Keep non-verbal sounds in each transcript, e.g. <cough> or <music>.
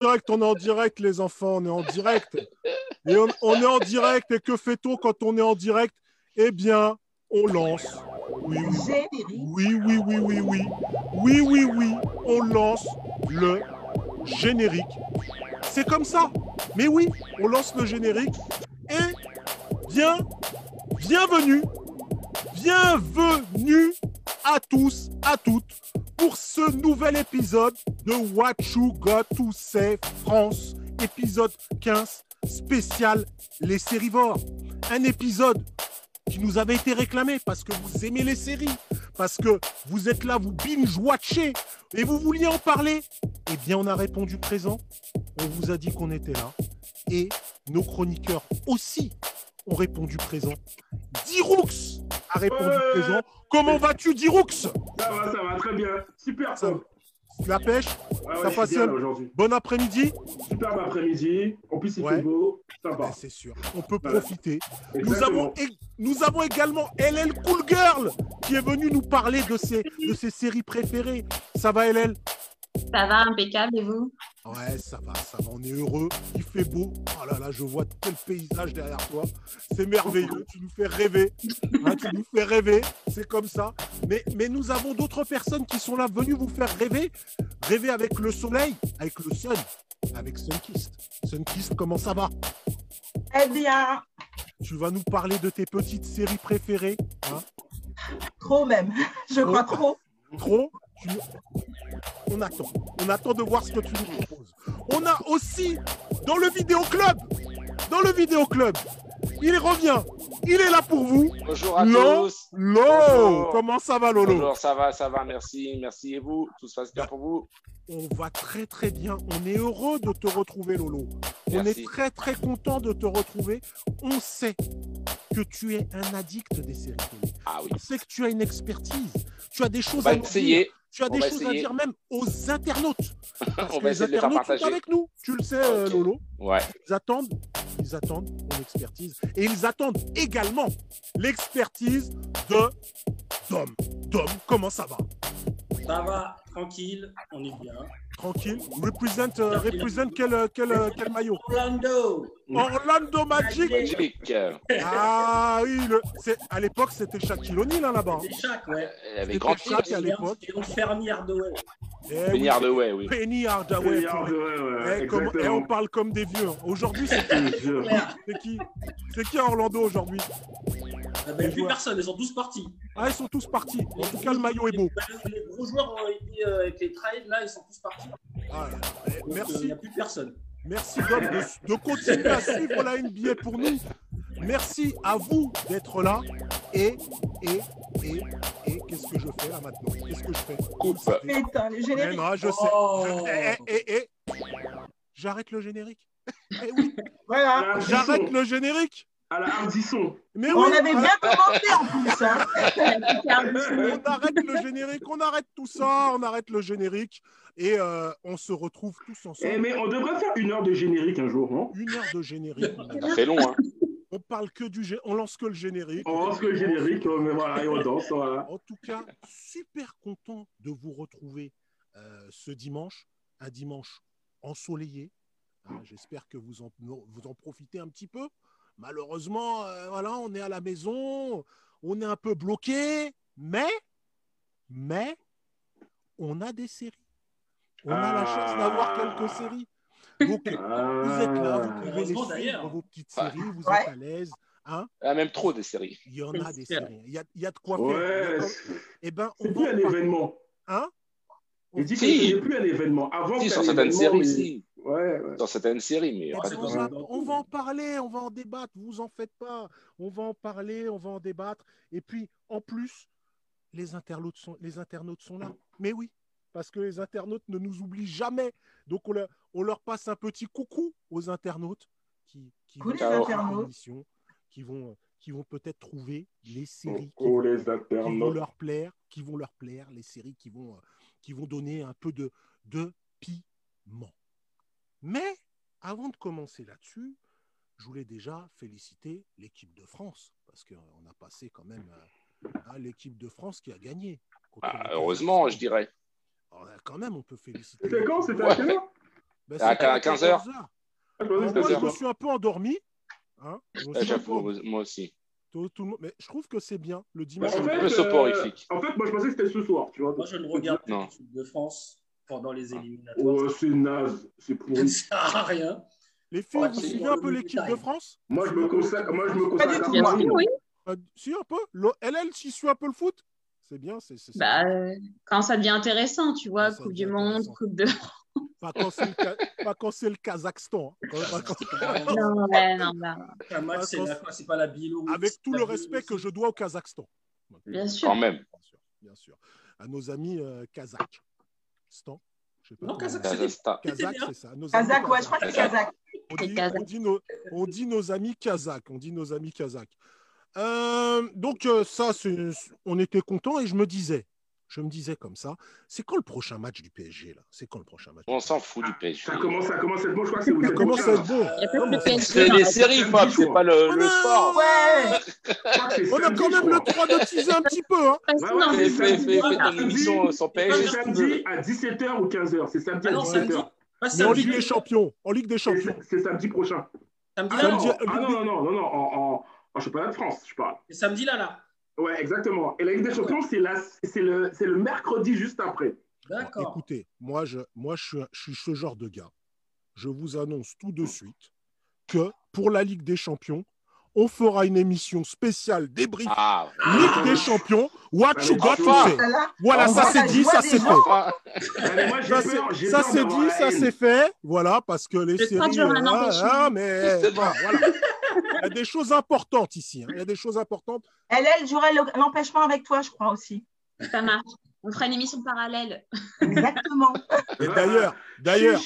direct, on est en direct, les enfants, on est en direct. Et on, on est en direct, et que fait-on quand on est en direct? Eh bien, on lance. Oui, oui, oui, oui, oui, oui, oui. Oui, oui, oui, on lance le générique. C'est comme ça. Mais oui, on lance le générique. Et bien, bienvenue, bienvenue à tous, à toutes, pour ce nouvel épisode de What You Got to Say France, épisode 15, spécial Les Sérivores. Un épisode qui nous avait été réclamé parce que vous aimez les séries, parce que vous êtes là, vous binge-watchez et vous vouliez en parler. Eh bien, on a répondu présent. On vous a dit qu'on était là. Et nos chroniqueurs aussi ont répondu présent. Diroux a répondu Ouais. présent. Comment vas-tu, Diroux Ça va, ça va, très bien. Super Ça top. La pêche? Ça ouais, passe bien là. Bon après-midi? Superbe après-midi. En plus, il fait beau. Sympa. C'est sûr. On peut Voilà. profiter. Nous avons, nous avons également LL Cool Girl qui est venue nous parler de ses, de ses séries préférées. Ça va, LL Ça va, impeccable, et vous? Ouais, ça va, ça va. On est heureux. Il fait beau. Oh là là, je vois tel paysage derrière toi. C'est merveilleux. Tu nous fais rêver. Hein, tu nous fais rêver. C'est comme ça. Mais, mais nous avons d'autres personnes qui sont là, venues vous faire rêver. Rêver avec le soleil, avec le sun, avec Sunkist. Sunkist, comment ça va? Eh bien, Tu vas nous parler de tes petites séries préférées. hein? Trop même. <laughs> Je crois trop. Trop? Tu- On attend. On attend de voir ce que tu nous proposes. On a aussi dans le vidéoclub, dans le vidéoclub, il revient. Il est là pour vous. Bonjour à Lo- tous. Bonjour. comment ça va Lolo? Bonjour, ça va, ça va, merci, merci. Et vous? Tout se passe bien pour vous? On va très très bien. On est heureux de te retrouver Lolo. On est très très content de te retrouver. On sait que tu es un addict des séries télé. Ah oui. On sait que tu as une expertise. Tu as des choses à nous dire. Tu as On des choses à dire même aux internautes. <laughs> Parce On que va les internautes sont avec nous. Tu le sais, euh. Lolo. Ouais. Ils attendent, ils attendent ton expertise. Et ils attendent également l'expertise de Dom. Dom, comment ça va? Ça va, tranquille, on est bien. Tranquille. Represent, euh, represent quel, euh, quel, euh, quel maillot? Orlando Orlando Magic. Magic. euh, Ah oui, le, c'est- à l'époque c'était Shaquille O'Neal hein, là-bas. C'est chaque, ouais. Il y avait C'était grand Shaq à l'époque. Et donc Fernie Hardaway. Eh Penny Hardaway, oui. Penny Hardaway. Ouais, ouais, Eh, comme- eh, on parle comme des vieux. Aujourd'hui, c'est jure. c'est qui? C'est qui à Orlando aujourd'hui? Ah ben, plus personne, ils sont tous partis. Ah, ils sont tous partis. En tout cas, le maillot est beau. Les, gros joueurs ont été euh, avec les trades, là, ils sont tous partis. Ah, eh, Donc, euh, Il merci. n'y a plus personne. Merci Dom de, de continuer à suivre la NBA pour nous. Merci à vous d'être là. Et, et, et, et, qu'est-ce que je fais là maintenant? Qu'est-ce que je fais? Coupe. Le. Putain, les Eh génériques. non, je sais. Oh. Je- eh, eh. J'arrête le générique. <laughs> Eh oui, Voilà. J'arrête le générique. À la Hardisson. Mais On oui, avait bien commencé en plus. Hein. <laughs> on arrête le générique, on arrête tout ça, on arrête le générique et euh, on se retrouve tous Eh, ensemble. mais on devrait faire une heure de générique un jour, non? Une heure de générique. <laughs> Fait long, hein. On parle que du gé- on lance que le générique. On lance le générique, euh, mais voilà, et on danse, voilà. En tout cas, super content de vous retrouver euh, ce dimanche, un dimanche ensoleillé. Hein, J'espère que vous en, vous en profitez un petit peu. Malheureusement, euh, voilà, on est à la maison, on est un peu bloqué, mais, mais, on a des séries. On a la chance d'avoir Ah. quelques séries. Donc, vous êtes là, vous Ah. pouvez les suivre, d'ailleurs. vos petites Ouais. séries, vous Ouais. êtes à l'aise. Hein Il y a même trop de séries. il y en a des séries. Il y a, il y a de quoi faire. Ouais, Eh ben, on plus un événement. Hein? Il dit que Si. c'est plus un événement. Avant, Si, c'était sur un certaines événement, séries, mais- si. Ouais, ouais. Dans certaines séries, mais on, dans- va, dans- on va en parler, on va en débattre, vous en faites pas. On va en parler, on va en débattre. Et puis, en plus, les internautes sont, les internautes sont là. Mais oui, parce que les internautes ne nous oublient jamais. Donc, on leur, on leur passe un petit coucou aux internautes qui, qui vont internautes. qui vont, qui vont peut-être trouver les séries qui Oh, vont- les qui vont leur plaire, qui vont leur plaire, les séries qui vont, euh, qui vont donner un peu de, de piment. Mais avant de commencer là-dessus, je voulais déjà féliciter l'équipe de France parce qu'on a passé quand même euh, à l'équipe de France qui a gagné. Ah, heureusement, je dirais. Alors, quand même, on peut féliciter. C'était quand C'était à quelle heure Ben, À c'est pas 15 heures. 14 heures. Ah, je me suis un peu endormi. Hein J'avoue, endormi. moi aussi. Tout- tout le monde- Mais je trouve que c'est bien le Bah, dimanche. en, un peu fait, soporifique. euh, en fait, moi, je pensais que c'était ce soir, tu vois. Moi, je ne regarde pas l'équipe de France pendant les Oh, éliminatoires. c'est naze, c'est Ça pourri. sert à rien. Les filles, Ouais, vous suivez un peu l'équipe de. France? Moi, je me consacre, moi, je me Pas du consacre tout, à. Paris. Oui, Euh, Si, un peu. Le- Elle, elle, s'y suit un peu le foot C'est bien. c'est bah, bien. quand ça devient intéressant, tu vois, Quand ça Coupe du Monde. Coupe de. Pas quand c'est le, Ka- <laughs> pas quand c'est le Kazakhstan. hein. Quand- pas quand- Non, ouais, non, bah, Un match, c'est pas la Biélorussie. Avec tout le respect que je dois au Kazakhstan. bien sûr. Quand même. Bien sûr, bien sûr. À nos amis euh, kazakhs. Stan Je sais pas Non, Kazakh, Kazakhstan. Kazakh, bien. c'est ça. Nos amis Kazakh, ouais, je crois que c'est Kazakh. On dit, on dit nos, on dit nos amis kazakhs. On dit nos amis kazakhs. Euh, donc euh, ça, c'est- on était content et je me disais, je me disais comme ça, c'est quand le prochain match du PSG là? C'est quand le prochain match On s'en fout du PSG. Ça commence, ça commence à être bon, je crois que c'est le Ça commence à être bon. C'est les séries, Fab, c'est pas le, Oh le sport. Ouais. On a quand même le droit de teaser un petit peu. Hein. Fais, ton émission sans C'est PSG. samedi à 17h ou 15h. C'est samedi Ah à non, samedi. 17h. Pas Mais en. Ligue des Champions. En Ligue des Champions. C'est samedi prochain. Samedi Ah là, ah non, non, non, non, en championnat de France, je parle. C'est samedi là, là. Ouais, exactement. Et la Ligue des Champions, c'est la- c'est le, c'est le mercredi juste après. D'accord. Écoutez, moi, je, moi je, suis, je suis ce genre de gars. Je vous annonce tout de suite que pour la Ligue des Champions, on fera une émission spéciale débrief Ah, Ligue des Champions. What Ah, you got to say? Voilà. Ça c'est dit, ça c'est fait. Ça, c'est- dit, ça c'est fait. Voilà, parce que les Le séries. 30 jours, un ah, empêchement. ah, mais C'est bon. voilà. Il y a des choses importantes ici. hein. Il y a des choses importantes. Elle, elle jouerait le- l'empêchement avec toi, je crois aussi. ça marche. On fera une émission parallèle. Exactement. Et d'ailleurs, d'ailleurs,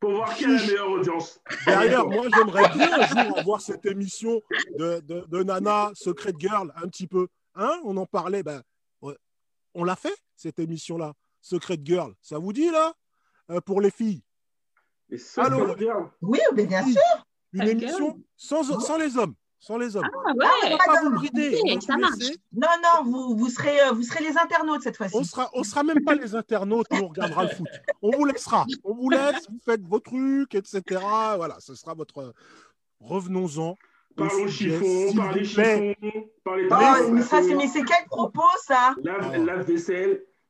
Pour voir qui a la meilleure audience. D'ailleurs, <laughs> moi, j'aimerais bien un jour avoir cette émission de, de, de Nana, Secret Girl, un petit peu. Hein On en parlait. Ben, on l'a fait, cette émission-là. Secret Girl. Ça vous dit, là? Euh, Pour les filles. Et ça, Allô? Oui, mais bien sûr. Une émission sans, sans les hommes. Sans les hommes. Ah On ouais. va pas vous brider. Ça marche. Non, non, vous, vous, serez, euh, vous serez les internautes cette fois-ci. On sera, on sera même pas les internautes, nous on regardera le foot. On vous laissera. On vous laisse, vous faites vos trucs, etc. Voilà, ce sera votre. Revenons-en. Parlons sujet, chiffon, parlez chiffon, parlez Oh, de mais ça, c'est mais c'est quel propos, ça? Lave, Ah. lave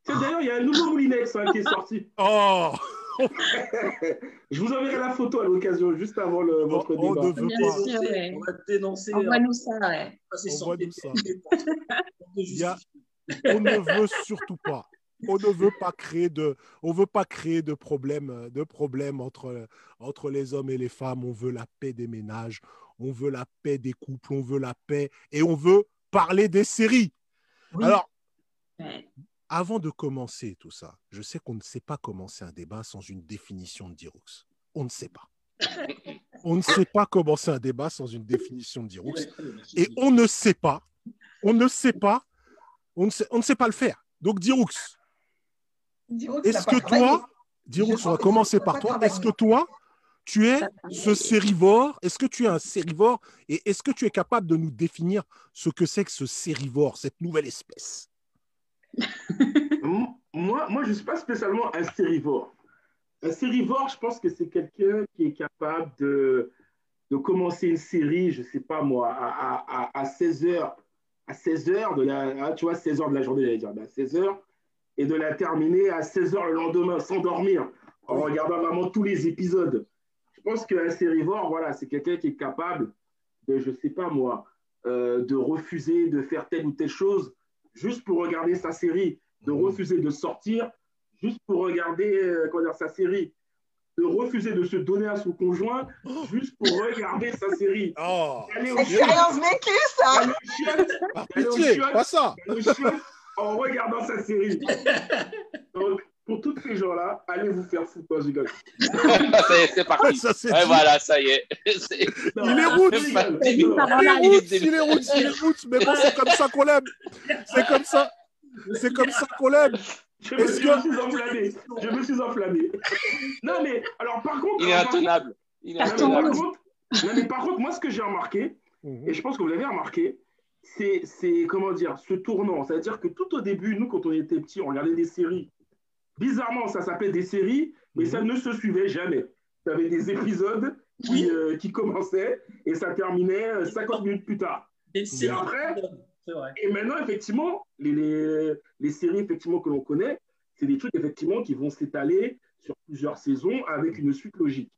D'ailleurs, il y a un nouveau Moulinex hein, qui est sorti. Oh <laughs> Je vous enverrai la photo à l'occasion, juste avant le, votre on débat. ne veut Bien pas. sûr, ouais. On va dénoncer. Envoie-nous ça, ouais. passer sans Envoie-nous papier. ça. Pour te Il y a- justifier. On ne veut surtout pas. On ne veut pas créer de, on veut pas créer de problèmes, de problèmes entre, entre les hommes et les femmes. On veut la paix des ménages, on veut la paix des couples, on veut la paix et on veut parler des séries. Oui. Alors. Avant de commencer tout ça, je sais qu'on ne sait pas commencer un débat sans une définition de Diroux. On ne sait pas. On ne sait pas commencer un débat sans une définition de Diroux. Et on ne sait pas, on ne sait pas, on ne sait, on ne sait pas le faire. Donc que est-ce que toi, Diroux, Je on va commencer par toi, est-ce que toi, tu es ce sérivore? Est-ce que tu es un sérivore? Et est-ce que tu es capable de nous définir ce que c'est que ce sérivore, cette nouvelle espèce? Moi, moi, je ne suis pas spécialement un sérivore. Un sérivore, je pense que c'est quelqu'un qui est capable de, de commencer une série, je ne sais pas moi, à, à, à 16 heures, à 16 heures de la, ah, tu vois, 16 heures de la journée, j'allais dire, ben, à 16 heures, et de la terminer à 16 heures le lendemain, sans dormir, en regardant vraiment tous les épisodes. Je pense qu'un sérivore, voilà, c'est quelqu'un qui est capable de, je ne sais pas moi, euh, de refuser de faire telle ou telle chose juste pour regarder sa série, de refuser de sortir juste pour regarder euh, comment dire, sa série, de refuser de se donner à son conjoint juste pour regarder sa série. <laughs> Oh. Expérience vécue, ça. Au pas ça. En regardant sa série. <laughs> Donc, pour tous ces gens-là, allez vous faire foutre, moi, je rigole. Ça y est, c'est parti. Ça, c'est Ouais, voilà, ça y est. Non, Il est route. Il Il il est roots, il est roots, mais bon, c'est comme ça qu'on l'aime. C'est comme ça. C'est comme ça qu'on l'aime. Je me, que- suis enflammé. Je me suis enflammé. Non, mais alors par contre. Il est intenable. Il est Non, mais Carton par intenable. contre, non, mais par contre, moi, ce que j'ai remarqué, et je pense que vous l'avez remarqué, c'est, c'est, comment dire, ce tournant. C'est-à-dire que tout au début, nous, quand on était petits, on regardait des séries. Bizarrement, ça s'appelait des séries, mais ça ne se suivait jamais. tu avais des épisodes qui, euh, qui commençaient et ça terminait euh, 50 minutes plus tard. Et c'est après- vrai. Et maintenant, effectivement, les, les, les séries effectivement, que l'on connaît, c'est des trucs effectivement qui vont s'étaler sur plusieurs saisons avec une suite logique.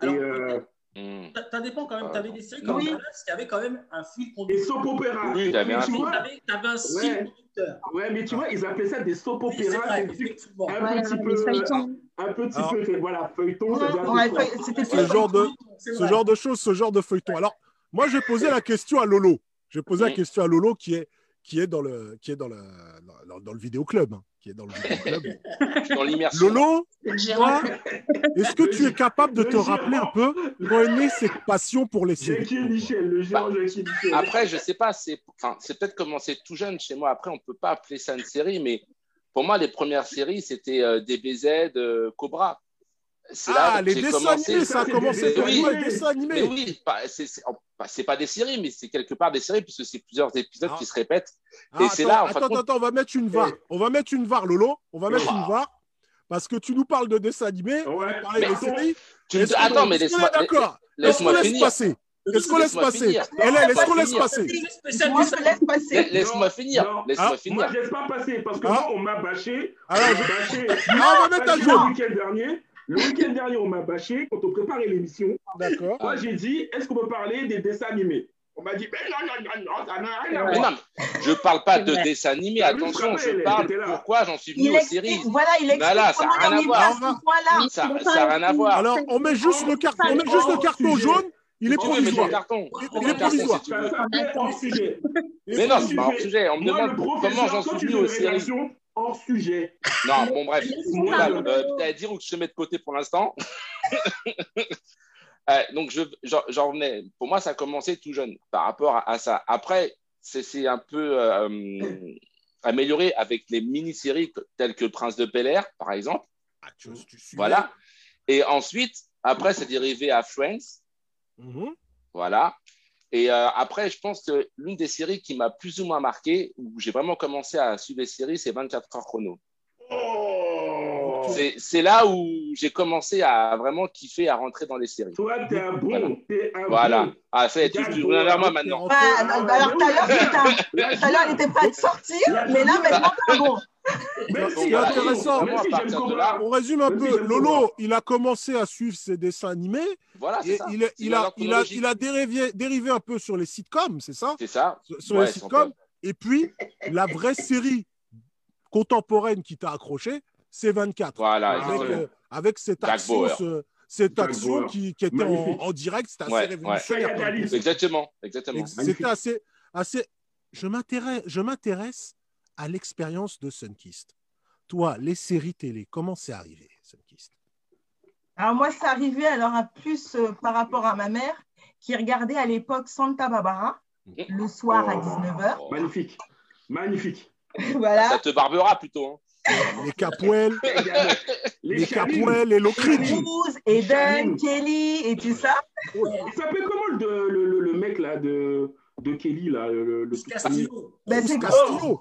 Alors, et euh, Hmm. ça, ça dépend quand même. Tu avais des séries Oui. comme Dallas qui avaient quand même un fil des conducteur. soap opéra. Oui, un tu fil. avais, t'avais un fil Ouais. conducteur. ouais, mais tu vois, ils appelaient ça des soap Oui, c'est opéra. vrai, des trucs effectivement. un petit peu, feuilletons. un petit peu, voilà, feuilleton. Ce genre de- ce genre de choses, ce genre de feuilleton. Alors, moi, j'ai posé la question à Lolo. J'ai posé la question à Lolo qui est, qui est dans le, qui est dans le, dans, dans le vidéoclub, hein, qui est dans le vidéoclub. <laughs> Lolo, toi, est-ce que tu es capable de Le te rappeler un peu quand est née cette passion pour les séries? Jackie Michel, le géant Jackie Michel. Après, je sais pas, c'est enfin, c'est peut-être commencé tout jeune chez moi. Après, on peut pas appeler ça une série, mais pour moi, les premières séries, c'était euh, DBZ, euh, Cobra. C'est Ah, les dessins commencé- animés, ça a commencé des pour dessins les animés. dessins Mais animés. oui, pas- c'est pas des séries, mais c'est quelque part des séries puisque c'est plusieurs épisodes Ah. qui se répètent. Ah, Et c'est attends, là, en de attends, compte- attends, on va mettre une VAR. On va mettre une VAR, Lolo. On va mettre une VAR. Parce que tu nous parles de dessins animés, on va Ouais. parler Mais- des séries. Tu- qu'on- Attends, mais laisse-moi est d'accord. Est-ce qu'on laisse-moi laisse finir. passer Est-ce qu'on laisse Laisse-moi passer est, est-ce Laisse-moi qu'on laisse finir. passer Moi, Laisse-moi finir. Laisse-moi Moi, finir. je laisse pas passer parce que Ah. moi, on m'a bâché. Alors, on m'a bâché. Ah, on va mettre à Le jour. week-end dernier, le week-end dernier, on m'a bâché quand on préparait l'émission. D'accord. Moi, j'ai dit, est-ce qu'on peut parler des dessins animés? On m'a dit, mais non, non, non, non, ça n'a rien à Mais voir. non, je parle pas de dessin animé. Attention, je parle pourquoi j'en suis venu aux séries. voilà, il explique Bah là, ça a comment rien à voir. Ça ça a rien à voir. Alors, on met juste le carton, on met juste le carton jaune. Il est provisoire. Il- est provisoire. Mais non, c'est pas hors sujet. On me demande comment j'en suis venu aux séries. Hors sujet. Non, bon, bref. Euh, à dire ou que je te mets de côté pour l'instant. <laughs> Euh, donc, je- j'en revenais. Pour moi, ça a commencé tout jeune par rapport à, à ça. Après, c'est un peu euh, amélioré avec les mini-séries telles que Prince de Bel Air, par exemple. Ah, tu- tu suis Voilà. Et ensuite, après, c'est dérivé à Friends. Mhm. Voilà. Et euh, après, je pense que l'une des séries qui m'a plus ou moins marqué, où j'ai vraiment commencé à suivre les séries, c'est 24 heures chrono. Oh C'est là où j'ai commencé à vraiment kiffer, à rentrer dans les séries. Toi, t'es un bon. T'es un Voilà. bon. Ah, ça y est, tu reviens vers moi maintenant. Alors tout à l'heure, putain, tout à l'heure, il était prêt à te sortir, mais là, maintenant, c'est bon. Même Ce si qui est j'aime intéressant, si là, On résume un peu. Lolo, il a commencé à suivre ses dessins animés. Voilà, c'est Et ça. il, est- C'est il a, il, a, il a dérivé, dérivé un peu sur les sitcoms, c'est ça? C'est ça. Sur, Ouais, les sitcoms. Et puis, la vraie série contemporaine qui t'a accroché, c'est 24. Voilà, avec, euh, avec cette Jack action, ce- cette Jack action Bauer. qui, qui était en, en direct, c'était assez Ouais, révolutionnaire. ouais. Exactement, exactement. C'était assez, assez. Je m'intéresse, je m'intéresse à l'expérience de Sunkist. Toi, les séries télé, comment c'est arrivé, Sunkist? Alors moi, c'est arrivé alors à plus euh, par rapport à ma mère qui regardait à l'époque Santa Barbara le soir à 19h. Oh, Magnifique. Magnifique. <laughs> Voilà. Ça te barbera plutôt. hein. Les Capoel, <laughs> Les, les Eden, Kelly et tout ça. Il s'appelle comment le, le, le, le mec là de, de Kelly là le, le, Castillo. Ben, c'est Castillo.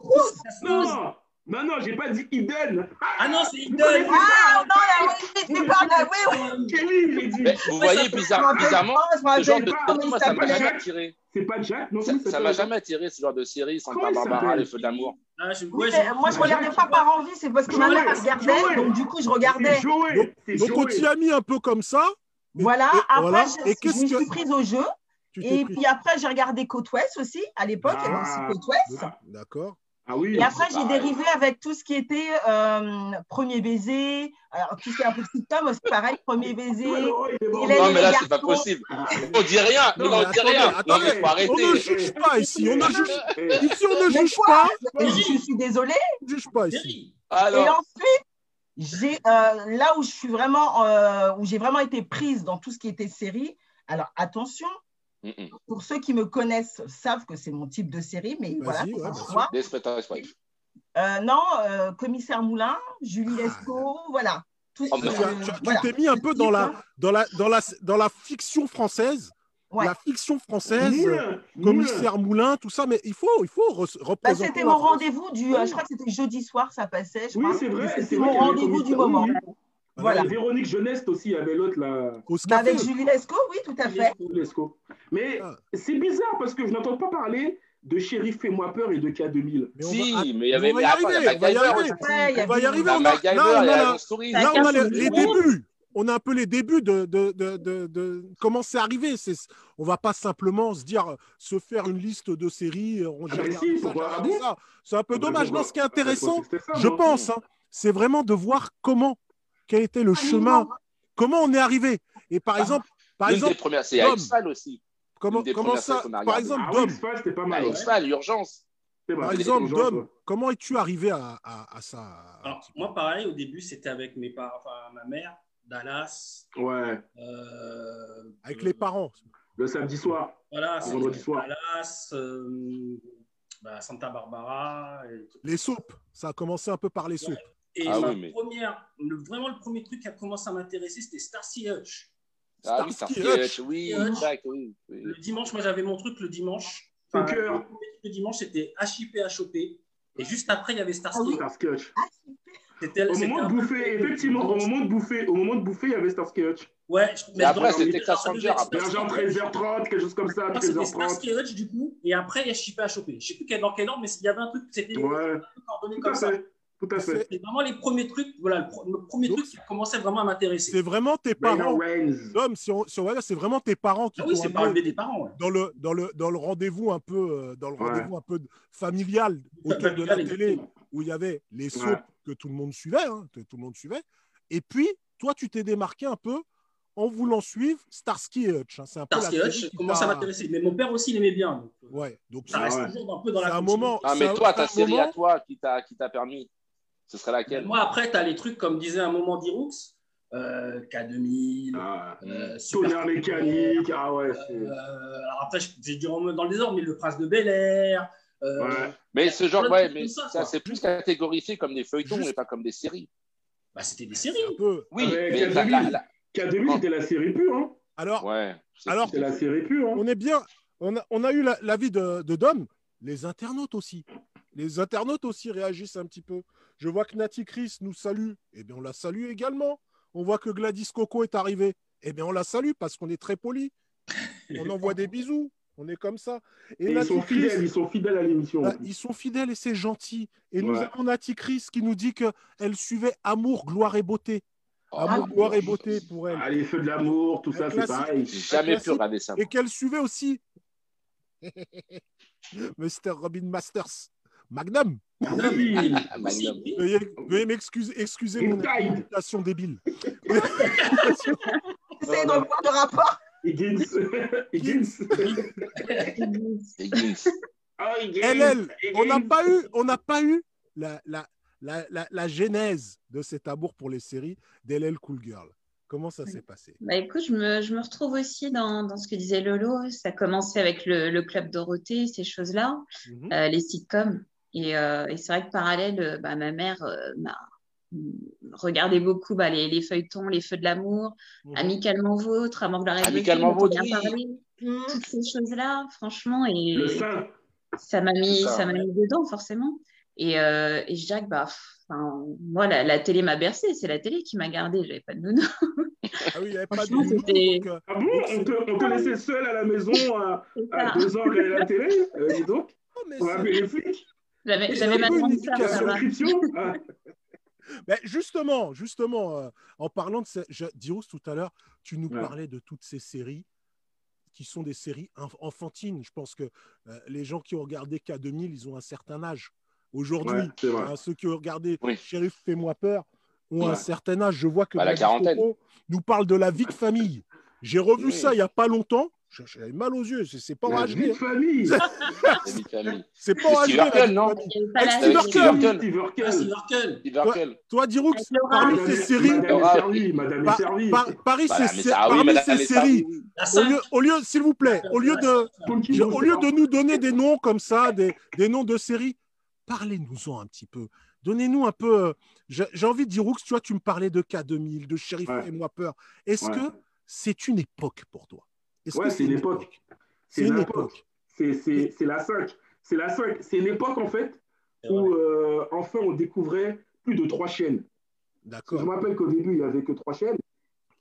Non, non, non, j'ai pas dit Eden. Ah non, c'est <laughs> Eden. Ah non, là, oui, tu parles là, oui, oui. Kelly, j'ai dit. Mais vous voyez, bizarrement, ce genre de pas série, moi, ça m'a jamais attiré. C'est pas Jack, non Ça m'a jamais attiré ce genre de série, Santa Barbara, les feux d'amour. Ah, je- Oui, ouais, mais je- moi, je regardais pas par envie, c'est parce que ma mère regardait, donc du coup, je regardais. Donc on t'y a mis un peu comme ça. Voilà, et- après, voilà. je, Et je qu'est-ce me suis prise au jeu. Et pris puis après, j'ai regardé Côte Ouest aussi. À l'époque, il y avait aussi Ah. Côte Ouest. D'accord. Ah oui. Et après, j'ai dérivé avec tout ce qui était euh, Premier Baiser. Alors, tout ce qui est un peu sitcom, c'est pareil, Premier <laughs> Baiser. Il. Il Non, mais là, c'est pas possible. On dit rien. Non, Non, mais on dit attendez, rien. Non, mais faut On ne juge pas ici. On ne juge, <laughs> ici, on ne juge pas. Et je suis désolée. On ne juge pas ici. Et ensuite, j'ai euh, là où je suis vraiment, euh, où j'ai vraiment été prise dans tout ce qui était série. Alors attention, Mm, mm. pour ceux qui me connaissent savent que c'est mon type de série, mais voilà, ouais. Euh, non, euh, commissaire Moulin, Julie Lescaut, voilà. Tout Oh, ce qui- Tu as- tu as- tu voilà. t'es mis un peu dans la, dans la, dans la, dans la fiction française. Ouais. La fiction française, commissaire Moulin, tout ça, mais il faut, il faut re- Bah, représenter. c'était mon rendez-vous du. euh, je crois que c'était jeudi soir, ça passait. Je Oui, crois. c'est vrai. C'était c'est mon rendez-vous du moment. oui, Voilà. Et Véronique Jeunesse aussi, il y avait l'autre là. Bah, avec Julie Lescaut, oui, tout à fait. Lescaut. Mais Ah. c'est bizarre parce que je n'entends pas parler de Shérif Fais-moi peur et de K2000. Mais on Si, va- ah, mais il y avait on va y arriver, a on va y arriver. Ouais, On va y arriver. On a, là, on a la- là, on a les, débuts. On a un peu les débuts de, de, de, de, comment c'est arrivé. C'est, on va pas simplement se dire, se faire une liste de séries. On Ah bah si, ça, ah. C'est un peu Ah bah, dommage. Non, ce qui est ah bah, intéressant, je pense, hein, c'est vraiment de voir comment, quel était le chemin, comment on est arrivé. Et par exemple, par L'une exemple, des premières, c'est aussi. comment, une comment ça, par exemple, Ah Dom, c'était pas Ah, mal. ouais. X-Files, Urgence. C'est par vrai, exemple, Dom, ouais. comment es-tu arrivé à, à, à ça Alors, moi, pareil, au début, c'était avec mes parents, enfin, ma mère, Dallas. Ouais, euh, Avec euh, les parents. le samedi soir. Voilà, Le vendredi soir. Dallas, euh, bah, Santa Barbara. Et, Les soaps, ça a commencé un peu par les soaps. Et Ah ma oui, mais- première, le- vraiment le premier truc qui a commencé à m'intéresser, c'était Starsky Hutch. Ah oui, Starsky Starsky Hutch. Hutch, oui, Hutch. exact, oui. oui. Le dimanche, moi j'avais mon truc le dimanche. Le premier truc le dimanche, c'était HIP HOP. Et juste après, il y avait Starsky. Starsky Hutch. C'était- Au moment de bouffer, effectivement, au moment de bouffer, au moment de bouffer, il y avait Starsky Hutch. Ouais, je- Mais après, c'était Ranger, après. Vers genre 13h30, quelque chose comme ça, Moi, c'était 13h30. Starsky Hutch du coup, et après il y a HIP. Je sais plus quel- dans quel ordre, mais il y avait un truc, c'était Ouais, coordonné comme ça. Tout à fait. C'est vraiment les premiers trucs, voilà, le, le premier Donc, truc qui commençait vraiment à m'intéresser. C'est vraiment tes parents. Dom, si on, si on va dire, c'est vraiment tes parents qui Ah oui, c'est pas des parents. Ouais. dans le dans le dans le rendez-vous un peu euh, dans le Ouais. rendez-vous un peu familial autour de la Familial, télé exactement. où il y avait les soaps Ouais. que tout le monde suivait, hein, que tout le monde suivait. Et puis toi, tu t'es démarqué un peu en voulant suivre Starsky et Hutch. hein. C'est un peu Starsky la Hutch commençait à m'intéresser. Mais mon père aussi, il aimait bien. Donc, euh, Ouais, donc ça Ah reste ouais. toujours un peu dans C'est la un moment- Ah, C'est mais toi, ta série moment- à toi qui t'a qui t'a permis, ce serait laquelle? Moi, après, tu as les trucs, comme disait un moment d'Irux, euh, K2000, Ah, euh, Super Tonnerre mécanique, ah ouais. c'est- Euh, alors après, je- j'ai dit en- dans le désordre, mais le prince de Bel Air. euh, Ouais. Mais ce genre, ouais, mais ça, ça, c'est plus catégorisé comme des feuilletons, Juste- mais pas comme des séries. bah, c'était des séries. un peu. Oui, Ouais, mais K2000. la- la- la- K2000, c'était la série pure, hein. Alors, Ouais. Alors, C'était la série pure, hein. on est bien. On a, on a eu la- l'avis de, de Dom, les internautes aussi. Les internautes aussi réagissent un petit peu. Je vois que Nati Chris nous salue. Eh bien, on la salue également. On voit que Gladys Coco est arrivée. Eh bien, on la salue parce qu'on est très poli. On <laughs> envoie des bisous. On est comme ça. Et, Et ils sont Chris, fidèles, ils sont fidèles à l'émission. bah, ils sont fidèles et c'est gentil. Et nous avons Nati Chris qui nous dit qu'elle suivait Amour, Gloire et Beauté. Oh, Amour, gloire et beauté pour elle. Ah, les feux de l'amour, tout ça, c'est pareil. Jamais pu regarder ça. et qu'elle suivait aussi <laughs> Mr. Robin Masters. <laughs> Magnum. Magnum. Veuillez, veuillez m'excuser excusez mon imitation débile. Essayez de voir le rapport? Higgins. Higgins. Higgins. <laughs> Ah. LL, on n'a pas eu, on n'a pas eu la, la, la, la, la genèse de cet amour pour les séries d'LL Cool Girl. Comment ça s'est passé? Bah écoute, je me, je me retrouve aussi dans, dans ce que disait Lolo. Ça commençait avec le, le Club Dorothée, ces choses-là, Mhm. euh, les sitcoms. Et, euh, et c'est vrai que parallèle, euh, bah, ma mère euh, m'a regardé beaucoup bah, les, les feuilletons, les feux de l'amour, Mhm. Amicalement Vôtre, Gloire et Beauté, Amicalement Vôtre, oui. parler. Hmm. Toutes ces choses-là, franchement, et Le sein. ça m'a mis, C'est ça, ça m'a mis dedans, forcément. Et, euh, et je dirais que bah, enfin, moi, la, la télé m'a bercée. C'est la télé qui m'a gardée. J'avais pas de nounou. Ah oui, il n'y avait pas de nounou, donc, euh, Ah bon on te, on te laissait seul à la maison à, ça. deux ans regarder la télé euh, Dis donc, oh, mais on va c'est- appeler les flics. J'avais ma ça <laughs> ah. Mais justement, justement, euh, en parlant de ces, je- Dirous, tout à l'heure, tu nous Ouais. parlais de toutes ces séries qui sont des séries enf- enfantines. Je pense que euh, les gens qui ont regardé K2000, ils ont un certain âge. Aujourd'hui, Ouais, hein, ceux qui ont regardé Oui. Shérif Fais-moi peur ont un certain âge. Je vois que Bah, la quarantaine. Nous parle de la vie de famille. J'ai revu Oui. ça il n'y a pas longtemps. J'ai- J'avais mal aux yeux. C'est pas en HD. hein. famille. C'est vite famille. C'est pas en <laughs> Steve HD. de non Steve Urkel. Ah, Urkel. Steve Urkel. Toi, Laura. parmi ces séries, Paris, parmi ces séries, au lieu, s'il vous plaît, au lieu de, nous donner des noms comme ça, des, des noms de séries, parlez-nous-en un petit peu. Donnez-nous un peu. euh, J'ai envie de dire, Roux, tu vois, tu me parlais de K2000, de Sheriff et moi peur. Est-ce que c'est une époque pour toi? Est-ce Ouais, c'est une époque. C'est une époque? C'est c'est- c'est la 5. C'est la 5. C'est une époque, en fait, où euh, enfin on découvrait plus de trois chaînes. D'accord. Je me rappelle qu'au début, il n'y avait que trois chaînes.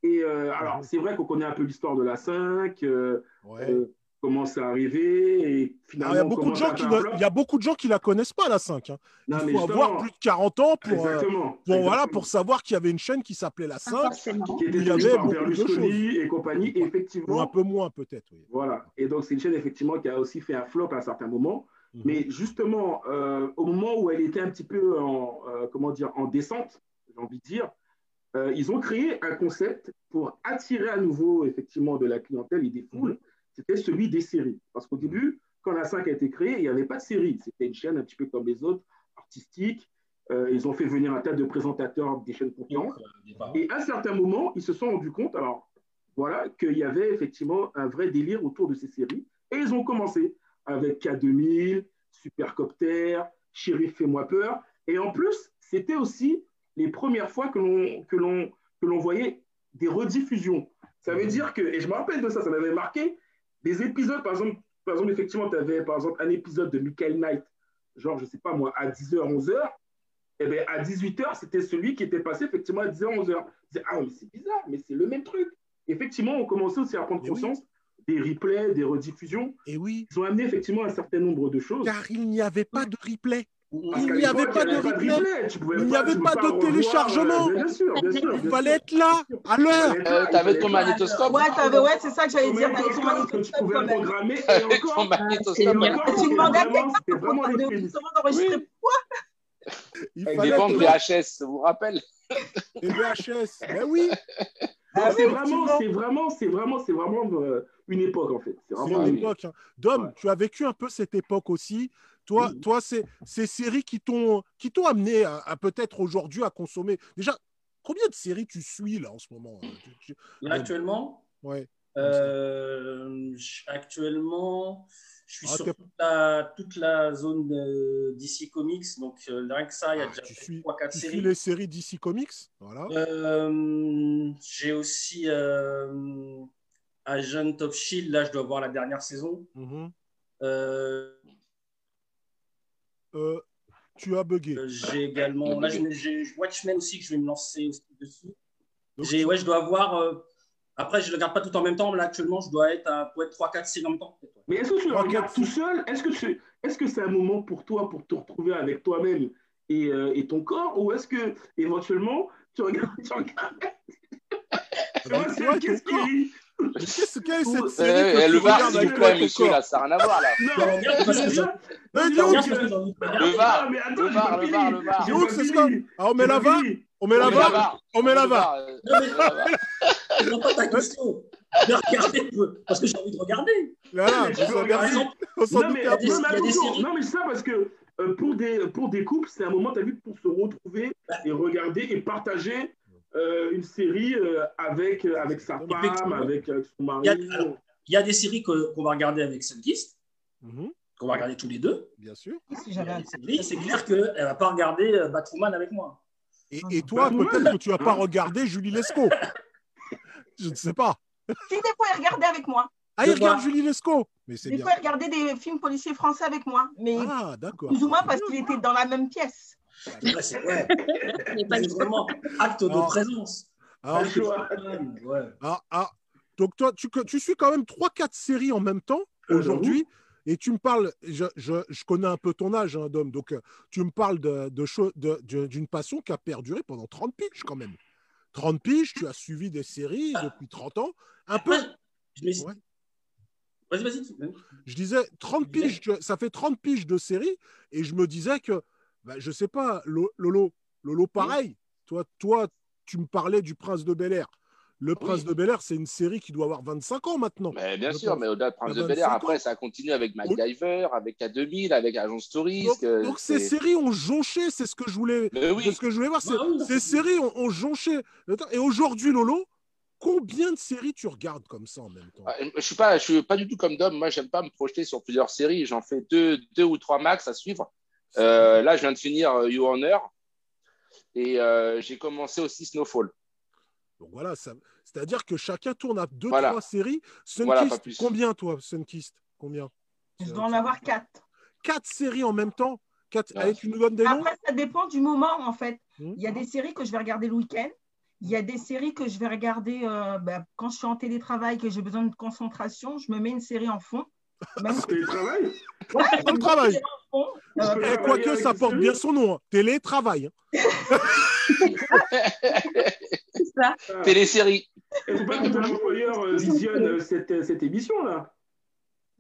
Et euh, alors, c'est vrai qu'on connaît un peu l'histoire de la 5. Euh, ouais arrivé et finalement. il, y a beaucoup de gens qui il y a beaucoup de gens qui la connaissent pas la 5. Hein. il faut avoir plus de 40 ans pour, euh, Voilà, pour savoir qu'il y avait une chaîne qui s'appelait la 5. Qui était il y avait par Berlusconi et compagnie, effectivement. Ou un peu moins peut-être. Oui. Voilà. Et donc c'est une chaîne effectivement qui a aussi fait un flop à un certain moment. Mhm. Mais justement, euh, au moment où elle était un petit peu en, euh, comment dire, en descente, j'ai envie de dire, ils ont créé un concept pour attirer à nouveau effectivement de la clientèle et des foules. Mhm c'était celui des séries. Parce qu'au début, quand la 5 a été créée, il n'y avait pas de série. C'était une chaîne un petit peu comme les autres, artistique. Euh, ils ont fait venir un tas de présentateurs des chaînes concurrentes. Et à un certain moment, ils se sont rendus compte, alors voilà, qu'il y avait effectivement un vrai délire autour de ces séries. Et ils ont commencé avec K2000, Supercopter, Sheriff Fais-moi peur. Et en plus, c'était aussi les premières fois que l'on, que, l'on, que l'on voyait des rediffusions. Ça veut mmh. dire que, et je me rappelle de ça, ça m'avait marqué, des épisodes, par exemple, par exemple effectivement, tu avais par exemple un épisode de Michael Knight, genre, je sais pas moi, à 10h, 11h. Et bien, à 18h, c'était celui qui était passé effectivement à 10h, 11h. ah, mais c'est bizarre, mais c'est le même truc. Effectivement, on commençait aussi à prendre conscience des replays, des rediffusions. Et oui. Ils ont amené effectivement un certain nombre de choses. Car il n'y avait pas de replay il n'y avait pas de replay. Il n'y avait pas de téléchargement. Il fallait être là, à l'heure. Euh, tu avais ton magnétoscope. Ouais, c'est ça que j'allais dire. Tu pouvais programmer. Avec ton magnétoscope. Tu demandais à quelqu'un d'enregistrer quoi Avec des bandes VHS, ça vous rappelle Les VHS, ben oui. Ah, c'est vraiment, c'est vraiment, c'est vraiment, c'est vraiment euh, une époque en fait. C'est vraiment une époque. Hein. Dom, tu as vécu un peu cette époque aussi toi, toi c'est ces séries qui t'ont amené à, peut-être aujourd'hui à consommer. Déjà, combien de séries tu suis là en ce moment euh, Là, actuellement? Ouais. Euh, actuellement, je suis ah, sur toute la, toute la, zone DC Comics, donc euh, rien que ça, il y a ah, déjà 3-4 séries. Suis les séries DC Comics? Voilà. J'ai aussi Agent of Shield, là je dois voir la dernière saison. Mm euh, tu as bugué. Euh, j'ai également. Là, j'ai Watchmen aussi que je vais me lancer aussi dessus. J'ai, ouais, je dois avoir. Euh, après, je ne regarde pas tout en même temps. Mais là, actuellement, je dois être à être 3-4 séries en même temps. Mais est-ce que tu regardes tout seul? Est-ce que, tu... est-ce que c'est un moment pour toi pour te retrouver avec toi-même et, et, ton corps Ou est-ce que éventuellement, tu regardes. Tu regardes... Qu'est-ce qui Qu'est-ce que c'est cette série Le VAR, s'il vous plaît, monsieur, là, ça n'a rien à voir, là. Non, Le VAR, le VAR, le VAR, le VAR. C'est c'est ça Ah, on met la VAR. On met la VAR. On met la VAR. Non, mais non, pas ta question. Mais regardez, parce que j'ai envie de regarder. Là, Non, mais ça, parce que pour des, pour des couples, c'est un moment, tu as vu, pour se retrouver et regarder et partager euh, une série euh, avec, euh, avec sa femme, avec, son mari. Il y, a, des séries qu'on va regarder avec Sunkist, mm qu'on va regarder tous les deux. Bien sûr. Si c'est clair qu'elle ne va pas regarder Batwoman avec moi. Et, et toi, peut-être que tu ne vas pas regarder Julie Lescaut. Je ne sais pas. Si, des fois, elle regardait avec moi. Ah, il regarde Julie Lescaut mais Des fois, il regardait des films policiers français avec moi. Mais ah, d'accord. Plus ou moins parce qu'il était dans la même pièce. Ouais, <laughs> c'est vraiment acte de présence. Alors, ah, donc toi, tu, tu suis quand même 3-4 séries en même temps euh, aujourd'hui. Et tu me parles, je, je, je, connais un peu ton âge, hein, Dom, donc euh, tu me parles d'une de, de, d'une passion qui a perduré pendant 30 piges quand même. 30 piges, tu as suivi des séries ah. depuis 30 ans. Un peu. Vas-y, vas-y. Je disais 30 piges, ça fait 30 piges de séries, et je me disais que bah, je sais pas, Lolo, Lolo, pareil. Toi, toi, tu me parlais du Prince de Bel Air. Le Prince de Bel Air, c'est une série qui doit avoir 25 ans maintenant. Mais bien sûr, mais au-delà de Prince de Bel Air, après, ça continue avec MacGyver, avec A2000, avec Agent Stories. Donc, ces séries ont jonché, c'est ce que je voulais, ce que je voulais voir. Bah ces séries ont, jonché. Et aujourd'hui, Lolo, combien de séries tu regardes comme ça en même temps? Ah, Je suis pas, je suis pas du tout comme Dom. Moi, j'aime pas me projeter sur plusieurs séries. J'en fais deux, deux ou trois max à suivre. Euh, là, je viens de finir euh, You Honor et euh, j'ai commencé aussi Snowfall. Donc voilà, c'est-à-dire que chacun tourne à deux, trois séries. Sunkist, combien toi, Sunkist? Combien? Je dois en avoir quatre. Quatre séries en même temps? Allez, tu nous donnes des noms Après, ça dépend du moment, en fait. Hmm. Il y a des séries que je vais regarder le week-end. Il y a des séries que je vais regarder euh, bah, quand je suis en télétravail, que j'ai besoin de concentration. Je me mets une série en fond. <laughs> Même Télétravail Ouais, je Comme me travail. Euh, Quoique, ça porte bien son nom. hein. Télétravail. hein. <laughs> C'est ça. Télésérie. Il faut pas que ton employeur euh, visionne euh, cette, cette émission-là.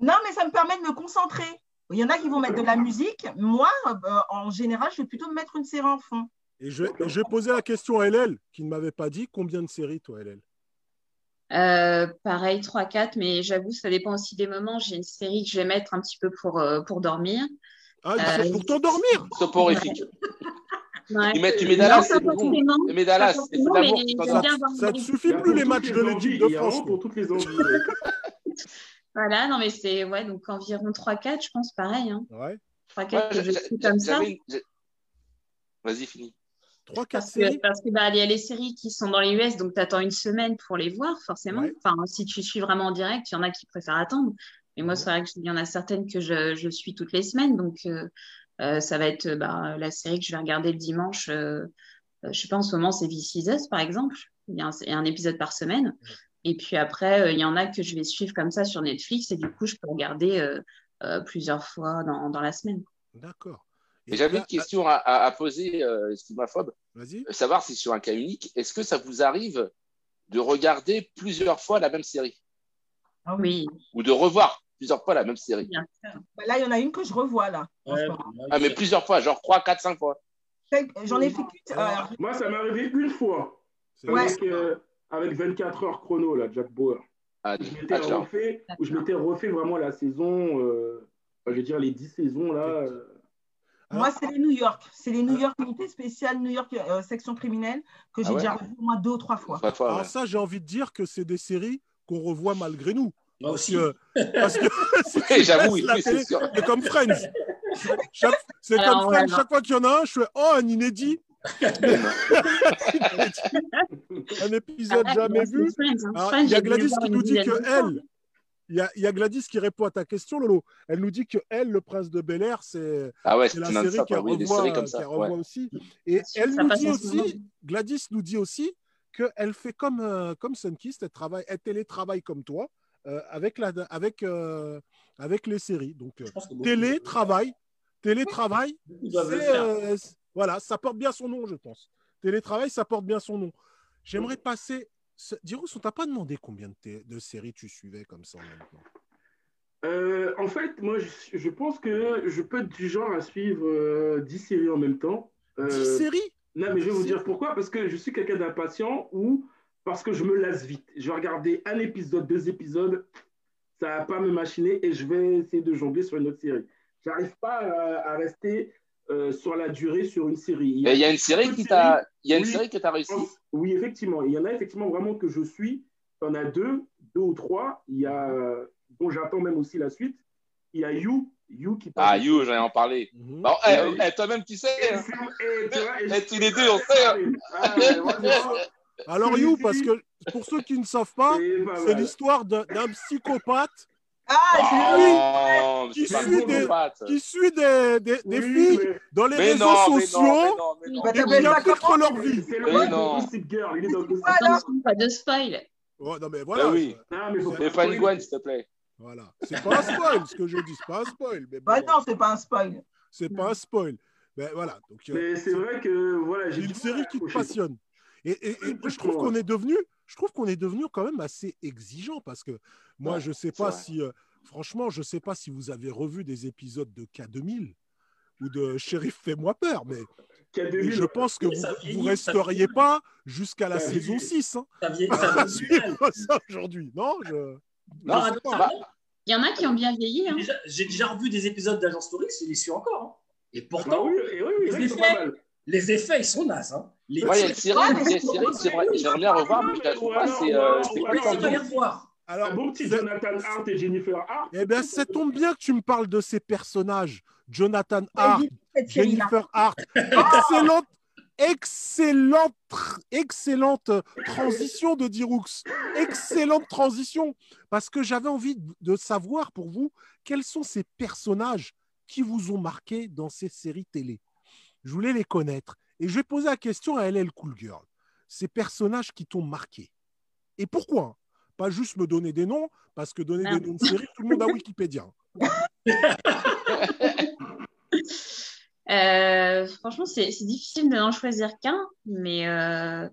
Non, mais ça me permet de me concentrer. Il y en a qui vont mettre de la musique. Moi, euh, en général, je vais plutôt me mettre une série en fond. Et je, et je vais poser la question à LL, qui ne m'avait pas dit combien de séries, toi, LL Euh, pareil, 3-4, mais j'avoue, ça dépend aussi des moments. J'ai une série que je vais mettre un petit peu pour, euh, pour dormir. Ah, Euh, pour t'endormir Soporifique. <laughs> Ouais. Tu mets, tu mets Non, Dallas, pas c'est bon. c'est Ça série. suffit plus les matchs de l'équipe de France. pour toutes les envies. <laughs> Voilà, non, mais c'est ouais, donc environ 3-4, je pense, pareil. Hein. Ouais. 3-4 Ouais, que je j'a- suis j'a- comme ça. Vas-y, finis. 3-4 Parce que, séries parce que bah, il y a les séries qui sont dans les US, donc tu attends une semaine pour les voir, forcément. Ouais. Enfin, si tu suis vraiment en direct, il y en a qui préfèrent attendre. Mais moi, c'est vrai qu'il y en a certaines que je, je suis toutes les semaines. Donc, euh, euh, ça va être bah, la série que je vais regarder le dimanche. Euh, euh, je sais pas, en ce moment, c'est This Is Us, par exemple. Il y a un, il y a un épisode par semaine. Et puis après, euh, il y en a que je vais suivre comme ça sur Netflix. Et du coup, je peux regarder euh, euh, plusieurs fois dans, dans la semaine. D'accord. Et j'avais une question à, à- à poser, euh, Vas-y. Euh, savoir si sur un cas unique, est-ce que ça vous arrive de regarder plusieurs fois la même série? Ah Oui, ou de revoir plusieurs fois la même série. Bah, Là, il y en a une que je revois, là. Ouais, ouais, Ah, mais plusieurs fois, genre 3, 4, 5 fois. J'en ai fait qu'une. alors, Moi, ça m'est arrivé une fois. C'est Ouais. Avec, euh, avec 24 heures chrono, là, Jack Bauer. Ah, Où je m'étais ah, refait, où je m'étais refait vraiment la saison, euh, je veux dire les 10 saisons là. euh, Moi, c'est les New York. C'est les New York Unité spéciale New York euh, section criminelle que j'ai Ah ouais? déjà revu au moins deux ou trois fois. Ouais. ça, j'ai envie de dire que c'est des séries qu'on revoit malgré nous. Moi Parce aussi. que, parce que si tu Oui, j'avoue, laisses oui, la oui, télé, c'est sûr. c'est comme Friends. Chaque- C'est Alors, comme Friends. Chaque fois qu'il y en a un, je fais Oh, un inédit. <laughs> un épisode Ah, jamais vu. Hein. Il y a Gladys qui nous dit que elle, il y, a, il y a Gladys qui répond à ta question, Lolo. Elle nous dit que elle, le prince de Bel Air, c'est Ah ouais, c'est c'est la série qu'elle revoit, ça. revoit ouais. aussi. Et Ça elle nous dit aussi, Gladys nous dit aussi qu'elle fait comme, euh, comme Sunkist, elle, travaille, elle télétravaille comme toi, euh, avec, la, avec, euh, avec les séries. Donc, euh, télétravail, télétravail, voilà, ça porte bien son nom, je pense. Télétravail, ça porte bien son nom. J'aimerais passer. Dirous, on t'a pas demandé combien de, séries tu suivais comme ça en même temps. euh, en fait, moi, je, je pense que je peux être du genre à suivre euh, 10 séries en même temps. Euh, 10 séries? Non, mais je vais vous dire pourquoi. Parce que je suis quelqu'un d'impatient ou parce que je me lasse vite. Je vais regarder un épisode, deux épisodes, ça va pas me machiner et je vais essayer de jongler sur une autre série. J'arrive pas à, à rester euh, sur la durée sur une série. Il y a une série qui t'a, il y a une Oui. série que t'as réussi. Oui, effectivement. Il y en a effectivement vraiment que je suis. Il y en a deux, deux ou trois. Il y a, euh, dont j'attends même aussi la suite. Il y a You, You qui Ah, You, j'en ai en parlé. Mhm. Bon, eh, eh, toi-même, tu sais. Et hein. et tu et <laughs> Eh, les deux, on sait, hein. Ah, <laughs> Alors, You, parce que pour ceux qui ne savent pas, c'est pas c'est l'histoire d'un psychopathe Ah, Oh, Qui suit des- psychopathe. qui suit des, des, des Oui, filles mais- dans les Mais réseaux non, mais sociaux non, mais non, mais non. Bah, infiltrent comment leur vie. C'est le Mais non. de Gossip Girl. Il est dans Gossip Voilà. Girl. Pas de spoil. Ouais, non, mais voilà. Bah oui. Non, mais faut Fais pas une Gwen, s'il te plaît. Voilà. C'est pas un spoil, ce que je dis, c'est pas un spoil. Mais bon, Bah non, c'est pas un spoil. c'est pas un spoil. Mais voilà. Donc, euh, Mais c'est vrai que voilà, j'ai une série qui te passionne. Et, et- et je trouve qu'on est devenu, je trouve qu'on est devenu quand même assez exigeant parce que moi, Ouais, je sais pas vrai. si, euh, franchement, je sais pas si vous avez revu des épisodes de K2000 ou de Shérif Fais-moi peur, mais, Qu'il y a mais 2000, je pense que vous, vieillit, vous resteriez vieillit. pas jusqu'à la saison vieillit. 6 hein, Ça vient, à ça <laughs> vient suivre ça aujourd'hui. Non, je. Non, je sais pas. bah, Il y en a qui ont bien vieilli. J'ai Hein. déjà, j'ai déjà revu des épisodes d'Agence Touriste, je les suis encore. hein. Et Bah pourtant, oui, et oui, oui, les effets- pas mal. les effets, ils sont nazes. Hein. Les Moi, il y a une série, c'est vrai, j'aimerais bien revoir, mais je la trouve pas, c'est euh, alors, les bon. revoir. Alors, Un bon petit c'est- Jonathan Hart et Jennifer Hart. Eh bien, ça tombe bien que tu me parles de ces personnages. Jonathan Hart. Jennifer Hart. Excellente, excellente, excellente transition de Diroux. Excellente transition. Parce que j'avais envie de savoir pour vous quels sont ces personnages qui vous ont marqué dans ces séries télé? Je voulais les connaître. Et je vais poser la question à LL Cool Girl. Ces personnages qui t'ont marqué. Et pourquoi? Pas juste me donner des noms, parce que donner des noms de séries, tout le monde a <laughs> Wikipédia. <laughs> Euh, franchement, c'est difficile de n'en choisir qu'un, mais euh,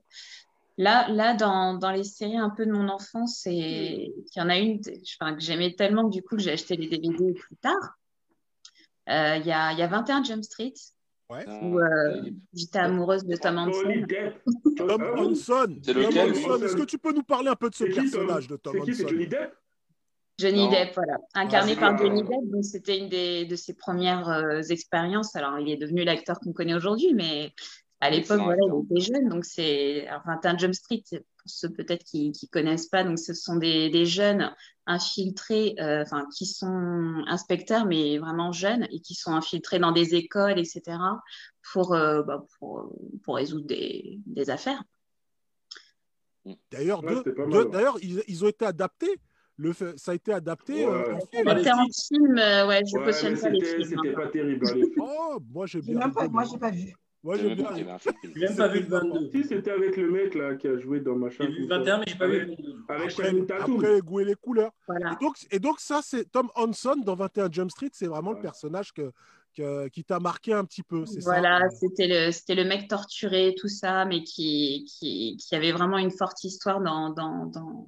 là, là dans, dans, les séries un peu de mon enfance, il y en a une enfin, que j'aimais tellement que du coup, j'ai acheté les DVD plus tard. Euh, il y, a, y, a, 21 Jump Street. Ouais. Où j'étais amoureuse de Tom Hanson. Tom Hanson. Est-ce que tu peux nous parler un peu de ce personnage de Tom Hanson? Johnny Depp, voilà, incarné par Johnny Depp. Donc c'était une des, de ses premières euh, expériences. Alors il est devenu l'acteur qu'on connaît aujourd'hui, mais à l'époque, voilà, il était jeune. Donc c'est, enfin, un Jump Street, pour ceux peut-être qui ne connaissent pas, donc ce sont des, des jeunes infiltrés, euh, enfin, qui sont inspecteurs, mais vraiment jeunes et qui sont infiltrés dans des écoles, etc., pour, euh, bah, pour, pour, résoudre des, des affaires. D'ailleurs, d'ailleurs, ils, ils, ont été adaptés le ça a été adapté euh, en film? en film, euh, ouais, je cautionne pas les films. C'était hein. pas terrible. Hein. Oh, moi j'ai bien. Pas, moi j'ai pas vu. Moi j'ai bien. J'ai même pas vu le 22. Si c'était avec le mec là qui a joué dans machin. J'ai vu le 21, mais j'ai pas vu le 22. Avec. Après, goûter les couleurs. Voilà. Et, donc, et donc ça, c'est Tom Hanson dans 21 Jump Street, c'est vraiment le personnage que qui t'a marqué un petit peu, c'est voilà, c'était le, c'était le mec torturé, tout ça, mais qui, qui, qui avait vraiment une forte histoire dans, dans, dans,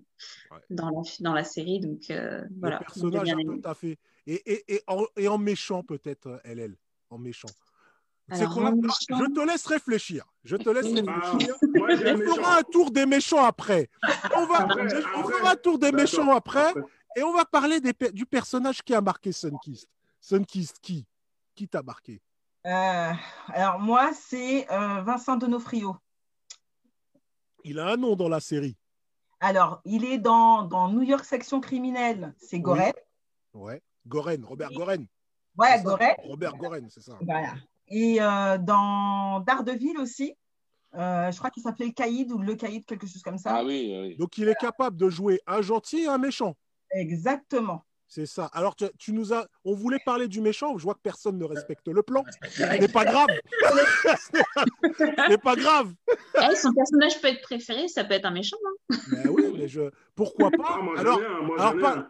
dans, la, dans la série. Donc, euh, voilà. Le personnage, tout à fait. Et, et, et, en, et en méchant, peut-être, LL, en méchant. Alors, quoi Je te laisse réfléchir. Je te laisse réfléchir. on fera un tour des méchants après. On, va, on fera un tour des méchants après. Et on va parler des, du personnage qui a marqué Sunkist. Sunkist, qui? Qui t'a marqué? Euh, Alors, moi, c'est euh, Vincent Donofrio. Il a un nom dans la série. Alors, il est dans, dans New York Section Criminelle, c'est Goren. Ouais, Goren, Robert Goren. Ouais, Goren. Robert Goren, c'est ça. Voilà. Et euh, dans Daredevil aussi, je crois qu'il s'appelait Caïd ou le Caïd, quelque chose comme ça. Ah oui, oui. Donc, il est capable de jouer un gentil et un méchant. Exactement. C'est ça. Alors, tu, nous as. On voulait parler du méchant. Je vois que personne ne respecte le plan. Ce n'est pas grave. <laughs> Ce n'est pas grave. Eh, son personnage peut être préféré. Ça peut être un méchant. Hein. Ben oui, mais je. Pourquoi pas? Ah, Alors,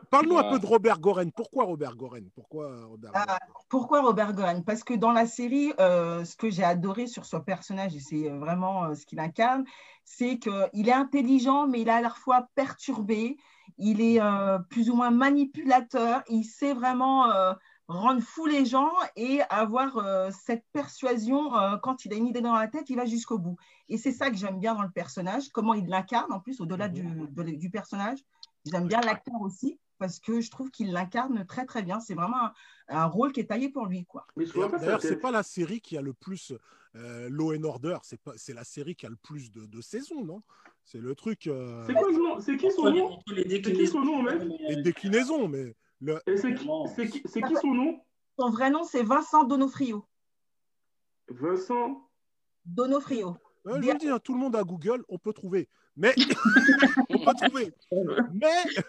parle-nous un peu de Robert Goren. Pourquoi Robert Goren? Pourquoi Robert ah, Pourquoi Robert Goren? Parce que dans la série, euh, ce que j'ai adoré sur son personnage, et c'est euh, vraiment euh, ce qu'il incarne, c'est qu'il est intelligent, mais il est à la fois perturbé il est euh, plus ou moins manipulateur, il sait vraiment euh, rendre fou les gens et avoir euh, cette persuasion, quand il a une idée dans la tête, il va jusqu'au bout. Et c'est ça que j'aime bien dans le personnage, comment il l'incarne en plus, au-delà du, du, personnage. J'aime bien l'acteur aussi, parce que je trouve qu'il l'incarne très très bien. C'est vraiment un, rôle qui est taillé pour lui. Quoi. D'ailleurs, c'est pas la série qui a le plus euh, Law and Order, c'est la série qui a le plus de, de saisons, non? C'est le truc. Euh... C'est quoi C'est qui son nom C'est qui son nom, mec Les déclinaisons, mais. Le... c'est qui, qui, qui, son nom Son vrai nom, c'est Vincent Donofrio. Vincent Donofrio. je veux dire, tout le monde a Google, on peut trouver. Mais. <laughs> on peut trouver. Mais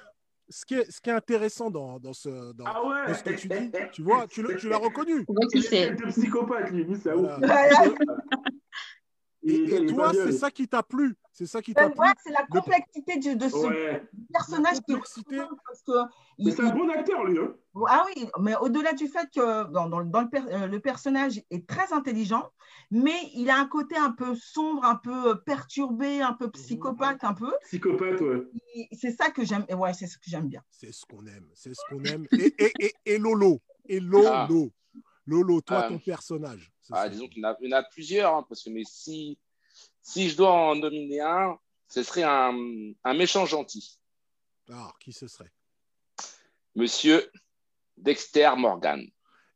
ce qui, est, ce qui est intéressant dans, dans, ce, dans, ah ouais. dans ce que tu dis, tu vois, tu, tu l'as reconnu. Il est un psychopathe, lui, ça voilà. <laughs> Et, et, toi, c'est ça qui t'a plu. C'est ça qui t'a plu. c'est la complexité de, de ce ouais. personnage qui est parce que c'est un bon acteur, lui. Hein. Ah oui, mais au-delà du fait que dans, dans, dans le, per, euh, le, personnage est très intelligent, mais il a un côté un peu sombre, un peu perturbé, un peu psychopathe, un peu. Psychopathe, ouais. C'est ça que j'aime. Ouais, c'est ce que j'aime bien. C'est ce qu'on aime. C'est ce qu'on aime. Et, et, et, et, Lolo. Et Lolo. Ah. Lolo, toi, ah. ton personnage. Ah, disons qu'il y, en a plusieurs, hein, parce que mais si, si je dois en nominer un, ce serait un, un méchant gentil. Alors, qui ce serait? Monsieur Dexter Morgan.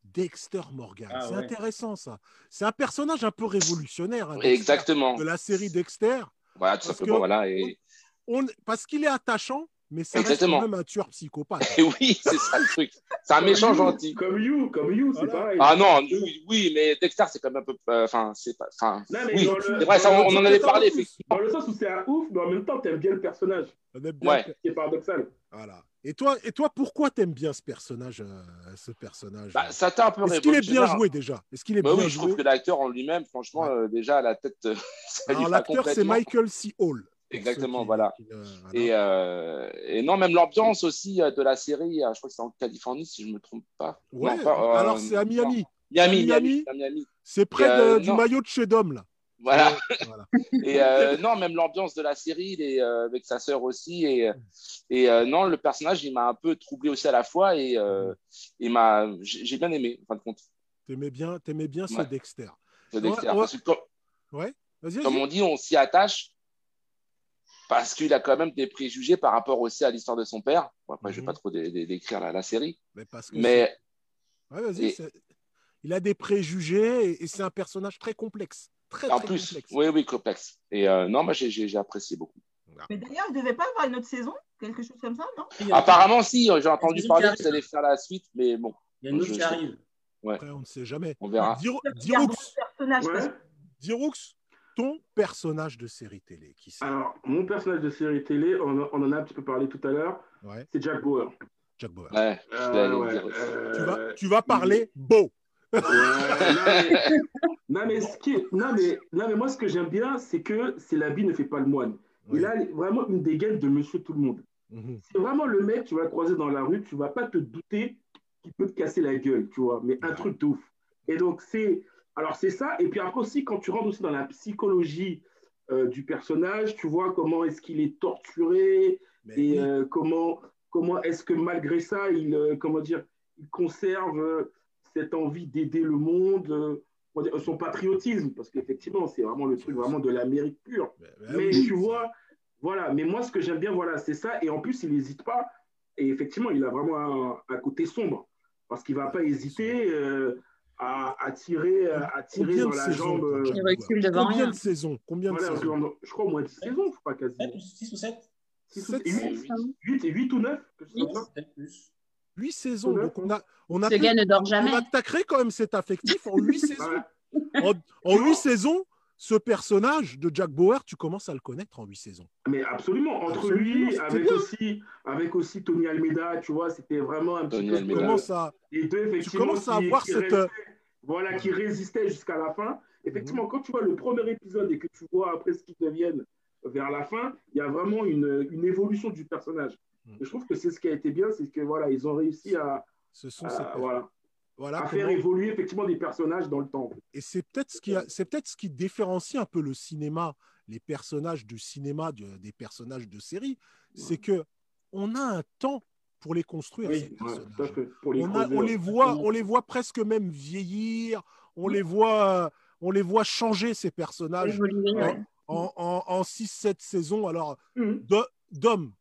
Dexter Morgan, ah c'est intéressant ça. C'est un personnage un peu révolutionnaire. Hein, Exactement. De la série Dexter. Voilà, tout simplement. Voilà, et... on, parce qu'il est attachant, mais ça reste quand même un tueur psychopathe. Et <laughs> oui, c'est ça le truc. C'est un méchant gentil. Comme You, comme You, c'est pareil. Ah non, oui, mais Dexter, c'est quand même un peu. Euh, enfin, c'est pas. Enfin, oui, c'est vrai, ça, on, en avait parlé. Dans le sens où c'est un ouf, mais en même temps, t'aimes bien le personnage. Ouais. C'est paradoxal. Voilà. Et toi, et toi pourquoi t'aimes bien ce personnage, euh, ce personnage? Bah, Ça t'a un peu Est-ce qu'il est bien joué déjà? Est-ce qu'il est bah, bien oui, joué je trouve que l'acteur en lui-même, franchement, euh, déjà à la tête. <laughs> Alors l'acteur, c'est Michael C. Hall. Exactement, voilà. Euh, et, euh, et, non, même l'ambiance aussi euh, de la série, je crois que c'est en Californie, si je ne me trompe pas. Ouais, alors c'est à Miami. Miami, Miami. Miami. C'est près du maillot de chez Dom, là. Voilà. <laughs> voilà. et non, même l'ambiance de la série, il est, avec sa sœur aussi. Et, et non, le personnage, il m'a un peu troublé aussi à la fois. Et, et m'a, j'ai bien aimé, en fin de compte. T'aimais bien, aimais bien ce Dexter. Ce Dexter. Ouais, ouais. comme, ouais. comme on dit, on s'y attache parce qu'il a quand même des préjugés par rapport aussi à l'histoire de son père. Bon, après, je ne vais mhm. pas trop décrire la, la, série. Mais, parce que mais... Ouais, il a des préjugés et, c'est un personnage très complexe. Très, en très plus, complexe. oui, oui, complexe. Et euh, non, moi, j'ai apprécié beaucoup. Mais d'ailleurs, il ne devait pas avoir une autre saison? Quelque chose comme ça, non? Apparemment, si. J'ai entendu parler qu'ils allaient faire la suite, mais bon. Il y a une autre qui arrive. Ouais. Après, on ne sait jamais. On verra. Diroux, Diroux, ton personnage de série télé qui Alors, mon personnage de série télé, on, en a un petit peu parlé tout à l'heure, c'est Jack Bauer. Jack Bauer. Ouais, euh, ouais, euh, tu, vas, tu vas parler beau. non, mais, ce qui non, mais, non, mais moi, ce que j'aime bien, c'est que c'est l'habit ne fait pas le moine. Il a vraiment une dégaine de monsieur tout le monde. Mhm. C'est vraiment le mec, tu vas le croiser dans la rue, tu vas pas te douter qu'il peut te casser la gueule, tu vois, mais un truc de ouf. Et donc, c'est alors, c'est ça. Et puis après aussi, quand tu rentres aussi dans la psychologie euh, du personnage, tu vois comment est-ce qu'il est torturé et euh, comment, comment est-ce que malgré ça, il, euh, comment dire, il conserve cette envie d'aider le monde, son patriotisme, parce qu'effectivement, c'est vraiment le truc vraiment de l'Amérique pure. Mais, tu vois, voilà. Mais moi, ce que j'aime bien, voilà, c'est ça. Et en plus, il n'hésite pas. Et effectivement, il a vraiment un, côté sombre, parce qu'il ne va pas hésiter à, tirer, à tirer dans la jambe. Euh, devant Combien de saisons Combien de saisons Je crois au moins 10 saisons, je crois quasiment. 6 ou 7 8, 8 ou 9 8 saisons. Donc on a, on a, Ce gars ne dort jamais. On a créé quand même cet affectif en 8 <laughs> saisons. En, en 8 saisons, ce personnage de Jack Bauer, tu commences à le connaître en huit saisons. Mais absolument, entre lui, avec aussi, avec aussi Tony Almeida, tu vois, c'était vraiment un petit peu. Tu commences à, tu commences à avoir cette. voilà, qui résistait jusqu'à la fin. Effectivement, mhm. quand tu vois le premier épisode et que tu vois après ce qu'ils deviennent vers la fin, il y a vraiment une, une évolution du personnage. Mhm. je trouve que c'est ce qui a été bien, c'est que voilà, ils ont réussi à. Ce sont ces voilà à faire évoluer effectivement des personnages dans le temps. Et c'est peut-être ce qui c'est peut-être ce qui différencie un peu le cinéma, les personnages du cinéma des personnages de série, c'est que on a un temps pour les construire. ces personnages. on, les voit, on les voit presque même vieillir, on les voit, on les voit changer ces personnages en, 6-7 saisons. Alors, mmh. d'hommes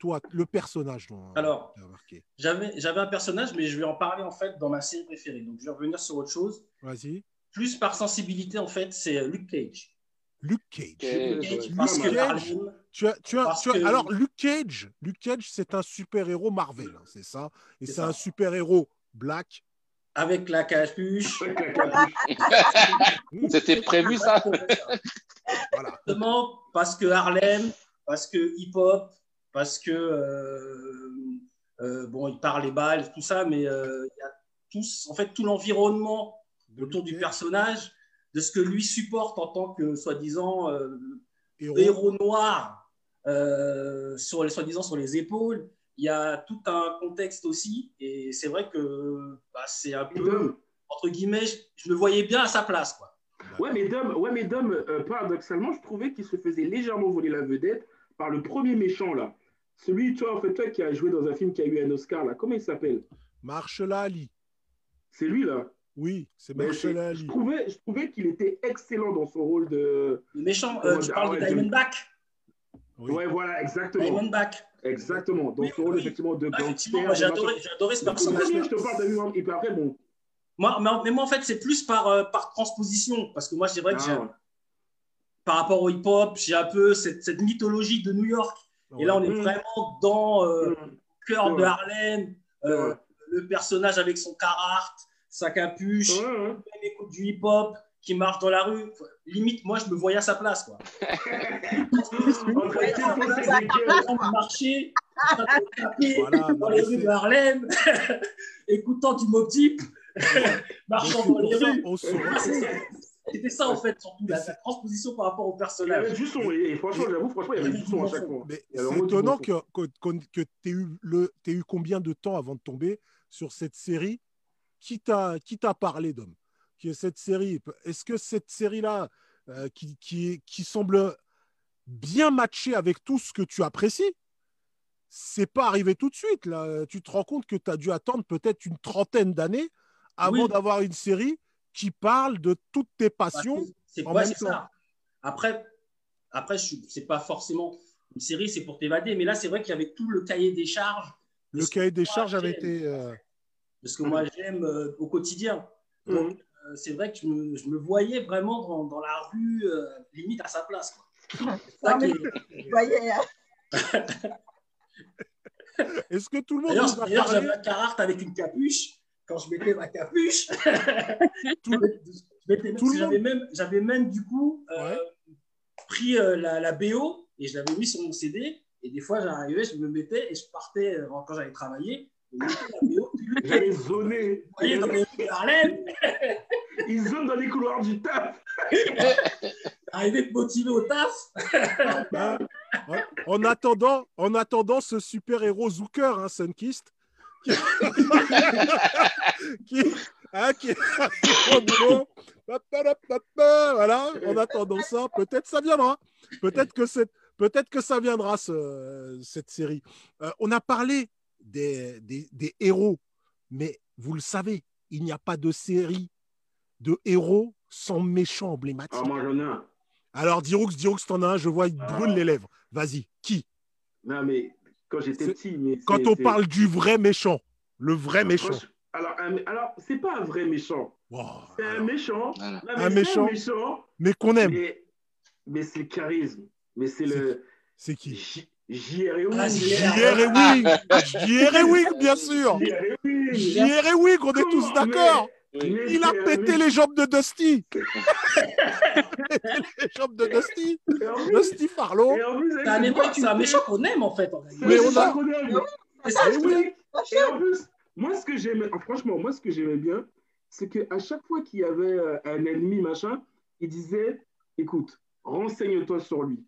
toi, le personnage dont Alors, j'avais, j'avais un personnage, mais je vais en parler en fait dans ma série préférée. Donc, je vais revenir sur autre chose. Vas-y. Plus par sensibilité, en fait, c'est euh, Luke Cage. Luke Cage. parce que tu as, tu as, tu as alors Luke Cage, Luke Cage, c'est un super héros Marvel, hein, c'est ça, et c'est, un super héros black. Avec la capuche. <laughs> C'était prévu ça. voilà. parce que Harlem, parce que hip hop, parce que euh, euh, bon, il parle les balles, tout ça, mais euh, il y a tous, en fait, tout l'environnement autour du personnage, de ce que lui supporte en tant que soi-disant héros. noir, sur les soi-disant sur les épaules. Il y a tout un contexte aussi, et c'est vrai que bah, c'est un peu entre guillemets, je, me voyais bien à sa place, quoi. Ouais, mais Dom, ouais, mais Dom paradoxalement, je trouvais qu'il se faisait légèrement voler la vedette par le premier méchant là. Celui, toi, en fait, toi, qui a joué dans un film qui a eu un Oscar, là, comment il s'appelle? Marshall Ali. C'est lui, là? Oui, c'est Marshall Ali. Je trouvais, je trouvais qu'il était excellent dans son rôle de. Le méchant, euh, tu parles de Diamondback oui. Ouais, voilà, exactement. Diamondback. Exactement. Dans son rôle, effectivement, de ah, gangster. j'ai adoré, adoré, ce personnage. Je te parle de et puis après, bon. Moi, mais, moi, en fait, c'est plus par, euh, par transposition. Parce que moi, c'est vrai que ah, par rapport au hip-hop, j'ai un peu cette, cette mythologie de New York Et là, on est vraiment dans le cœur de Harlem, le personnage avec son carhartt, sa capuche, écoute du hip-hop, qui marche dans la rue. Limite, moi, je me voyais à sa place. Quoi. <laughs> marcher, dans les rues de Harlem, <laughs> écoutant du Mob <laughs> marchant dans les rues. C'était ça, en fait, surtout la, transposition par rapport au personnage. Il y avait du son, et franchement, j'avoue, franchement, il y avait du son à chaque fois. C'est étonnant que, que, que tu aies, aies, eu combien de temps avant de tomber sur cette série Qui t'a parlé, d'homme que cette série, est-ce que cette série-là, euh, qui, qui, qui, semble bien matcher avec tout ce que tu apprécies, c'est pas arrivé tout de suite. Là? Tu te rends compte que tu as dû attendre peut-être une trentaine d'années avant d'avoir une série qui parle de toutes tes passions. c'est quoi, c'est ça. Après, après c'est pas forcément une série, c'est pour t'évader. Mais là, c'est vrai qu'il y avait tout le cahier des charges. Le cahier des charges avait été. Euh, de ce que moi j'aime euh, au quotidien. Donc, euh, c'est vrai que je me, voyais vraiment dans, la rue, euh, limite à sa place. Quoi. <laughs> <laughs> voyais, hein. Est-ce que tout le monde. D'ailleurs, j'avais un cararte avec une capuche. Quand je mettais ma capuche, <laughs> j'avais même, du coup euh, pris la, la, BO et je l'avais mis sur mon CD. Et des fois, j'arrivais, je me mettais et je partais quand j'allais travailler. J'allais <laughs> zoner. Vous voyez, dans les Harlem. <laughs> Ils dans les couloirs du taf. Arrivé de motiver au taf. Bah, en, attendant, en attendant ce super-héros Zucker, hein, Sunkist, qui, qui, hein, qui voilà, en attendant ça, peut-être ça viendra. Peut-être que, peut-être que ça viendra, ce, cette série. Euh, on a parlé des, des, des héros, mais vous le savez, il n'y a pas de série de héros sans méchants emblématiques. Ah, moi, j'en ai un. Alors, Diroux, Diroux, t'en as un, je vois, il brûle les lèvres. Vas-y, qui? Non, mais quand j'étais petit. Mais quand on parle du vrai méchant, le vrai méchant. Alors, alors c'est pas un vrai méchant. c'est un méchant. un méchant, méchant, mais qu'on aime. Mais, mais c'est le charisme. Mais c'est le. C'est qui? J.R. Ewing. Ah, J.R. Ewing. J.R. Ewing, bien sûr. J.R. Ewing, on est tous d'accord. Il a pété les jambes de Dusty. <laughs> les jambes de Dusty. Dusty Farlow. C'est un méchant qu'on aime en fait. Mais on a. Et en plus, moi ce que j'aimais, franchement, moi ce que j'aimais bien, c'est qu'à chaque fois qu'il y avait euh, un ennemi machin, il disait, écoute, renseigne-toi sur lui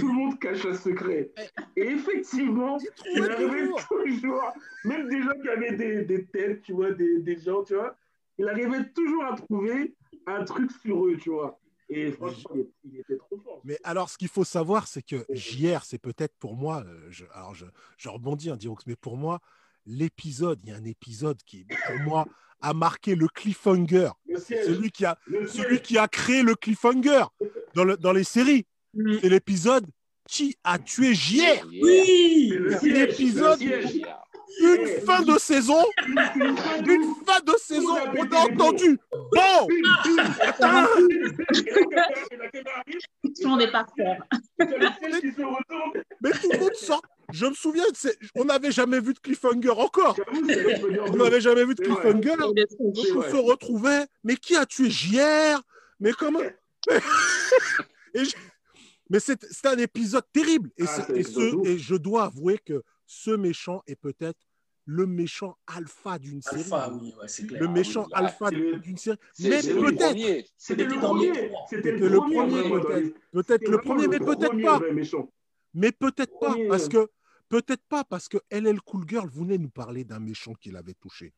tout le monde cache un secret. Et effectivement, il arrivait toujours, même des gens qui avaient des, des têtes, tu vois, des, des, gens, tu vois, il arrivait toujours à trouver un truc sur eux, tu vois. Et franchement, il était trop fort. Mais alors, ce qu'il faut savoir, c'est que JR, c'est peut-être pour moi, euh, je, alors je, je rebondis, hein, Dirox, mais pour moi, l'épisode, il y a un épisode qui, pour moi, a marqué le cliffhanger. Celui qui, a, celui qui a créé le cliffhanger dans, le, dans les séries. C'est l'épisode Qui a tué JR? Oui L'épisode une fin de saison, une fin de saison, on a entendu. Bon est par Mais tout le monde sort. Je me souviens, on n'avait jamais vu de cliffhanger encore. On n'avait jamais vu de cliffhanger. On se retrouvait. Mais qui a tué JR Mais comment? Et mais c'est un épisode terrible. Et, ah, et, je dois avouer que ce méchant est peut-être le méchant alpha d'une série. Oui, ouais, le méchant alpha d'une série. Mais peut-être. C'était le premier. C'était le premier, peut-être. Peut-être le premier, mais peut-être pas. Mais peut-être pas, parce que peut-être pas, parce que LL Cool Girl venait nous parler d'un méchant qui l'avait touché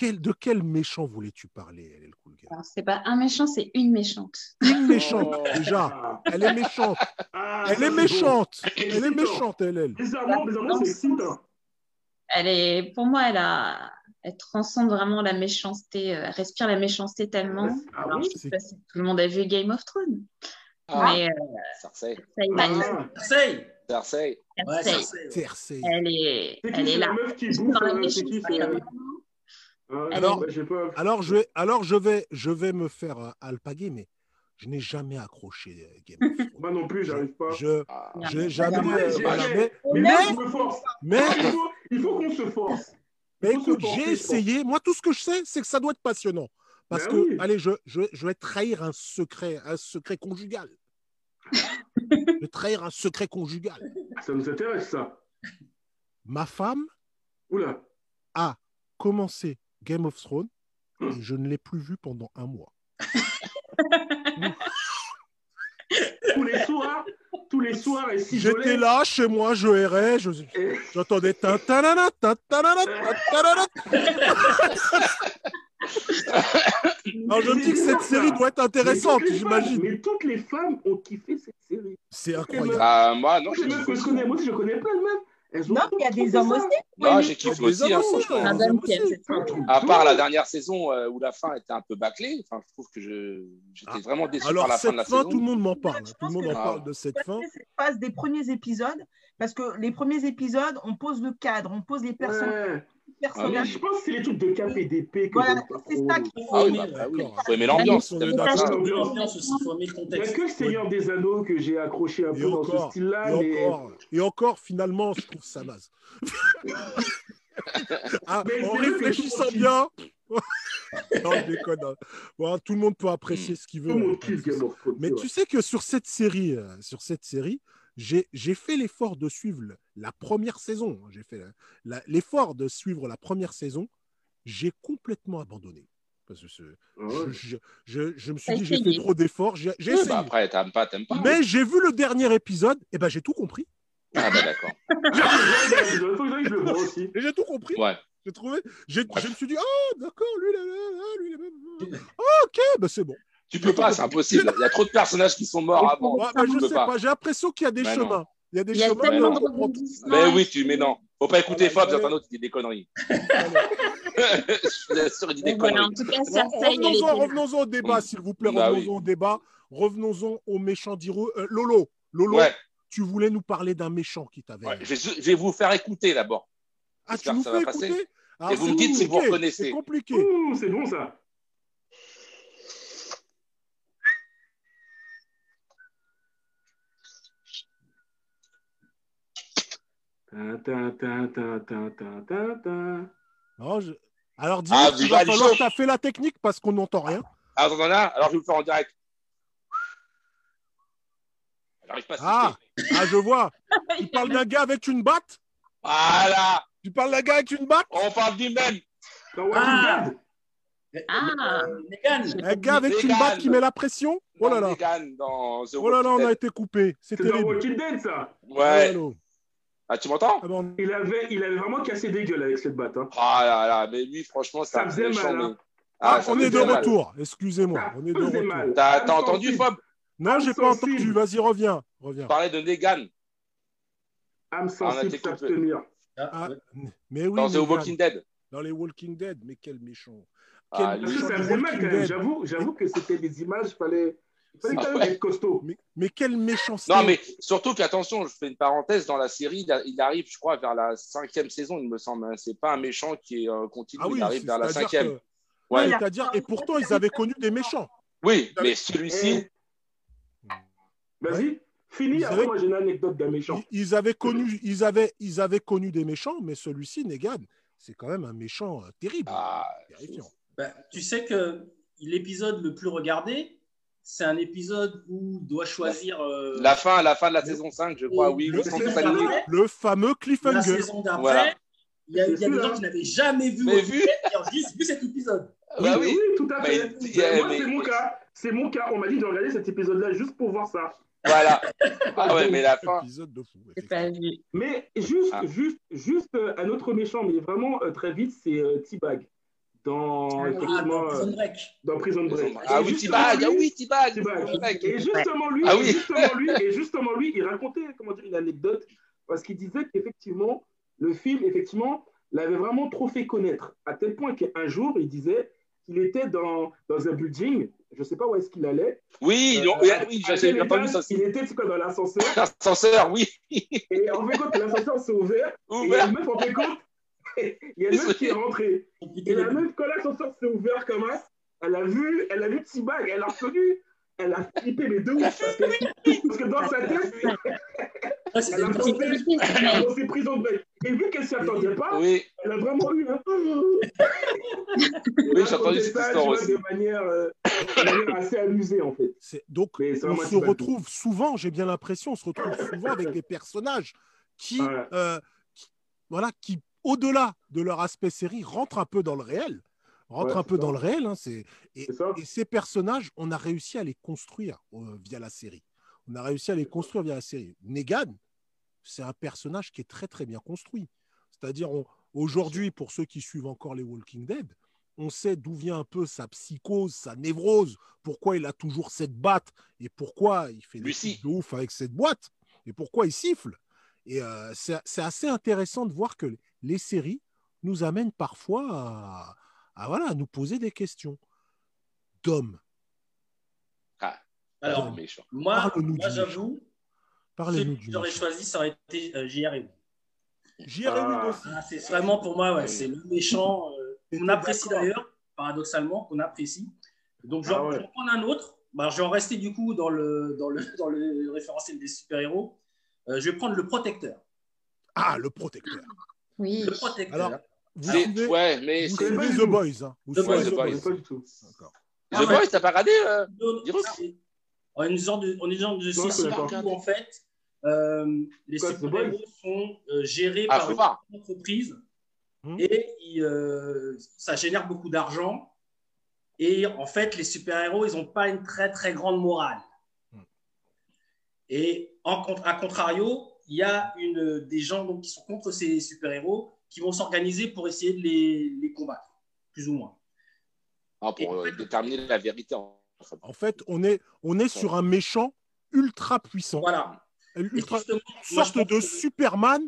de quel méchant voulais-tu parler, elle, Cool C'est pas un méchant, c'est une méchante. Une méchante, oh. déjà. Elle est méchante. Ah, elle est méchante. Elle est méchante, elle. Elle, elle est, pour moi, elle a, elle transcende vraiment la méchanceté. Euh, elle respire la méchanceté tellement. Ah, Alors, je sais pas si tout le monde a vu Game of Thrones. Ah. Mais euh, Cersei. Cersei. Cersei. Cersei. Elle est, elle est là. Ah, alors, bah, alors, je vais, alors je, vais, je vais me faire euh, alpaguer, mais je n'ai jamais accroché euh, Game of Thrones. <laughs> Moi non plus, j'arrive pas. Je, Ah. jamais. Euh, j'ai- mais, Mais Il faut, qu'on se force. mais écoute, j'ai essayé. Moi, tout ce que je sais, c'est que ça doit être passionnant. Parce Ben que, oui. allez, je, je, je vais trahir un secret, un secret conjugal. <laughs> je vais trahir un secret conjugal. Ça nous intéresse, ça. Ma femme Oula. a commencé Game of Thrones et je ne l'ai plus vu pendant un mois. <laughs> Tous les soirs, tous les soirs, et si J'étais là chez moi, je errais, je- j'entendais tin, tanana, tin, tanana, tin, tanana. <laughs> Alors je me dis que cette série doit être intéressante, j'imagine. Mais toutes les femmes ont kiffé cette série. C'est incroyable. Ah, moi, non, je connais, moi je connais plein de meufs. Non, il y a toutes des hommes aussi. Non, j'ai kiffé aussi, hein, franchement. À part la dernière saison euh, où la fin était un peu bâclée, enfin, je trouve que je j'étais Ah. vraiment déçu Alors par la fin de la fin, saison. tout le monde m'en parle. Je Tout le monde en parle de cette fin. cette phase des premiers épisodes, parce que les premiers épisodes, on pose le cadre, on pose les personnages. Mais personnages. je pense que c'est les trucs de KPDP que Voilà, c'est ça qui Il faut Ah oui, aimer, bah, bah oui, faut aimer l'ambiance. Il faut aimer l'ambiance. l'ambiance aussi, il faut aimer le Il n'y a contexte. que le Seigneur des Anneaux que j'ai accroché un Et peu dans ce encore, style-là. et encore, et encore, finalement, je trouve ça naze. <laughs> ah, Mais en réfléchissant bien. <laughs> non, je déconne. hein. Bon, tout le monde peut apprécier ce qu'il veut. Tout le monde hein, kiffe pas de Game of Thrones. Mais tu sais que sur cette série, euh, sur cette série, j'ai j'ai fait l'effort de suivre la première saison. J'ai fait la- la- l'effort de suivre la première saison. J'ai complètement abandonné. Parce que Ah ouais. je, je- je- je me suis dit, j'ai fait trop d'efforts. J'ai j'ai Oui, essayé. bah après, t'aimes pas, t'aimes pas. Mais j'ai vu le dernier épisode, et ben j'ai tout compris. Ah bah d'accord. <laughs> <laughs> Aussi. Et j'ai tout compris. Ouais. J'ai trouvé. j'ai- Je me suis dit, ah, d'accord, lui, il a- ah, lui, ah, ok, ben c'est bon. Tu peux pas, c'est impossible. Il y a trop de personnages qui sont morts avant. Ouais, je peux sais pas. pas. J'ai l'impression qu'il y a des non. chemins. Il y a des Il y a chemins. mais de on comprend- rebondissements. Mais oui, tu, mais non. Faut pas écouter Fab, j'entends autre, il dit des conneries. <laughs> Je vous assure, il dit des voilà, en conneries. tout cas, Revenons-en revenons-en au débat, s'il vous plaît. Bah Revenons-en au débat. Revenons-en au méchant d'Hiro. Euh, Lolo, Lolo, Ouais, tu voulais nous parler d'un méchant qui t'avait. ouais. Je, vais, je vais vous faire écouter d'abord. ah, tu nous fais écouter Ah, Et vous me dites si vous reconnaissez. C'est compliqué. C'est bon ça. Je- Alors, dis Ah, il va falloir fait la technique parce qu'on n'entend rien. Ah, vous en avez Alors je vais vous le faire en direct. Ah, ah, je vois. <laughs> Tu parles d'un gars avec une batte? Voilà, Tu parles d'un gars avec une batte? On parle du même. Ah. Ah. Euh, Negan. Un gars avec une batte qui met la pression? Oh là Dans là. Negan, dans The Oh là là, on a été coupé. C'est C'est dans terrible. Walking Dead ça. Ouais. Ah, tu m'entends? Ah, on- Il avait, il avait vraiment cassé des gueules avec cette batte. Hein. Ah là là, mais lui, franchement, c'est Ça un faisait méchant. mal, hein. mais- Ah, ça on est faisait de mal. retour. Excusez-moi. Ça On est de faisait retour. mal. T'as entendu. Fob Non, j'ai pas entendu. Vas-y, reviens. Reviens. Parler de Negan Âme On a sensible, s'abstenir. Ah, Ah, mais oui. dans The. Walking Dead. Dans les Walking Dead. Mais quel méchant. Ah, Quel lui, Parce que méchant ça faisait mal. J'avoue, j'avoue que c'était des images, il fallait, il fallait Ah quand même être costaud. Mais, mais quelle méchanceté. Non, mais surtout qu'attention, je fais une parenthèse, dans la série, il, arrive, je crois, vers la cinquième saison, il me semble. hein. C'est pas un méchant qui est euh, continu, Ah oui, il arrive vers la cinquième. que- Ouais. Ouais, c'est-à-dire, et pourtant, ils avaient connu des méchants. Oui, mais oui. celui-ci, Vas-y, fini. Après, moi, j'ai une anecdote d'un méchant. Ils, ils avaient connu, ils, avaient, ils avaient connu des méchants, mais celui-ci, Negan, c'est quand même un méchant euh, terrible. ah, terrifiant. Bah, tu sais que l'épisode le plus regardé, c'est un épisode où doit choisir euh, la fin, la fin de la saison 5, je crois, oui, le d'après, Le fameux la cliffhanger. saison d'après. Voilà. Il y a, il y a C'est des gens qui n'avaient jamais vu, Mais vu, juste vu cet épisode. bah oui. tout à Mais- fait. yeah, moi, mais- c'est mon cas. C'est mon cas. On m'a dit de regarder cet épisode-là juste pour voir ça. Voilà. <laughs> Ah ouais, mais la fin. Épisode de fou. Mais juste, Ah. juste, juste euh, un autre méchant, mais vraiment euh, très vite, c'est euh, T-Bag. Dans, Ah, effectivement, dans euh, Prison Break. dans Prison Break. Ah Et oui, justement, T-Bag, ah oui, T-Bag. Et justement lui, Ah et oui. justement lui, <laughs> et justement lui, il racontait comment dire une anecdote parce qu'il disait qu'effectivement le film, effectivement, l'avait vraiment trop fait connaître à tel point qu'un jour il disait qu'il était dans, dans un building, je sais pas où est-ce qu'il allait. Oui, Euh, non, oui, oui, pas vu ça. Il était quoi, dans l'ascenseur <laughs> L'ascenseur, oui, et en fait quand l'ascenseur s'est ouvert, et il y a ouvert. une meuf en fait compte, il y a une meuf qui est rentrée. Et la meuf, quand l'ascenseur s'est ouvert comme ça, elle a vu, elle a vu T-Bag, elle a reconnu. elle a flippé les deux ouf parce que, parce que dans sa tête, <laughs> elle a pensé, elle a pensé prison de veille. Et vu qu'elle s'y attendait pas, Oui, elle a vraiment eu un. oui j'ai entendu cette ça, histoire vois, aussi. de manière, euh, de manière assez amusée, en fait. Donc, on se retrouve souvent, j'ai bien l'impression, on se retrouve souvent avec des personnages qui, euh, qui- voilà, qui, au-delà de leur aspect série, rentrent un peu dans le réel. Rentrent Ouais, un peu ça. dans le réel. hein, c'est- et, C'est ça et ces personnages, on a réussi à les construire euh, via la série. On a réussi à les construire via la série. Negan, c'est un personnage qui est très très bien construit. C'est-à-dire, on- aujourd'hui, pour ceux qui suivent encore les Walking Dead, on sait d'où vient un peu sa psychose, sa névrose, pourquoi il a toujours cette batte et pourquoi il fait des trucs de ouf avec cette boîte et pourquoi il siffle. Et euh, c'est c'est assez intéressant de voir que les séries nous amènent parfois à, à, voilà, à nous poser des questions. Dom, Ah, Alors, c'est méchant. moi, Parle-nous moi j'avoue, que j'aurais choisi, ça aurait été euh, JRE. Jérémy Ah. Dossi. Ah, C'est vraiment pour moi, ouais, c'est le méchant euh, <laughs> qu'on apprécie d'ailleurs, paradoxalement, qu'on apprécie. Donc, je vais Ah ouais. vais en prendre un autre. Bah, je vais en rester du coup dans le, dans le, dans le référentiel des super-héros. Euh, je vais prendre le protecteur. Ah, le protecteur. Oui. Le protecteur. Alors, Vous suivez, Ouais, mais vous pas du The. Boys. hein. Vous The Boys, The Boys. Pas du tout. D'accord. Ah The ouais. Boys, t'as pas regardé euh, On est une genre de, on est une genre de où en fait euh, les super-héros sont euh, gérés Ah, par une entreprise Hmm. et euh, ça génère beaucoup d'argent. Et en fait, les super-héros, ils n'ont pas une très très grande morale. Hmm. Et en, à contrario, il y a une, des gens donc, qui sont contre ces super-héros qui vont s'organiser pour essayer de les, les combattre, plus ou moins. Ah, pour euh, déterminer la vérité. En fait. En fait, on est, on est sur un méchant ultra puissant. Voilà. Ultra, moi, sorte pense de que- Superman,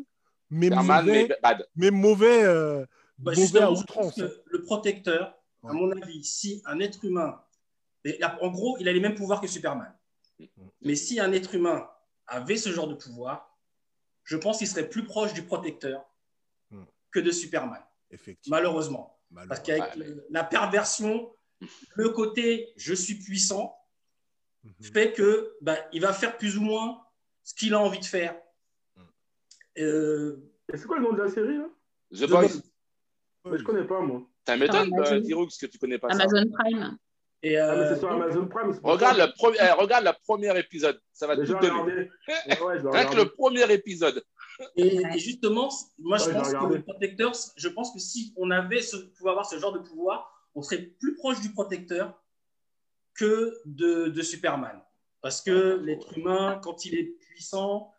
mais Superman, mauvais, mais bad. mais mauvais, euh, Bah, mauvais à outrance. que le protecteur, à Ouais. mon avis, si un être humain, en gros, il a les mêmes pouvoirs que Superman. Mais si un être humain avait ce genre de pouvoir, je pense qu'il serait plus proche du protecteur Hmm. que de Superman, Effectivement. malheureusement. Parce qu'avec Ouais, mais- le- la perversion, le côté je suis puissant Mhm. fait que bah, il va faire plus ou moins ce qu'il a envie de faire. Hmm. Euh, Et c'est quoi le nom de la série là? The Boys. Mais Je connais pas moi. Ça m'étonne, Amazon. euh, que tu connais pas ça. Amazon Prime. Et, Ah, mais euh, c'est sur Amazon Prime. c'est pour Regarde le, premier, eh, regarde le premier épisode. Ça va Mais tout donner. <laughs> Ouais, Rien que le premier épisode. Et, justement, moi je Ouais, je pense que le protecteur, je pense que si on avait ce, pouvait avoir ce genre de pouvoir, on serait plus proche du protecteur que de, de Superman. Parce que l'être humain, quand il est puissant,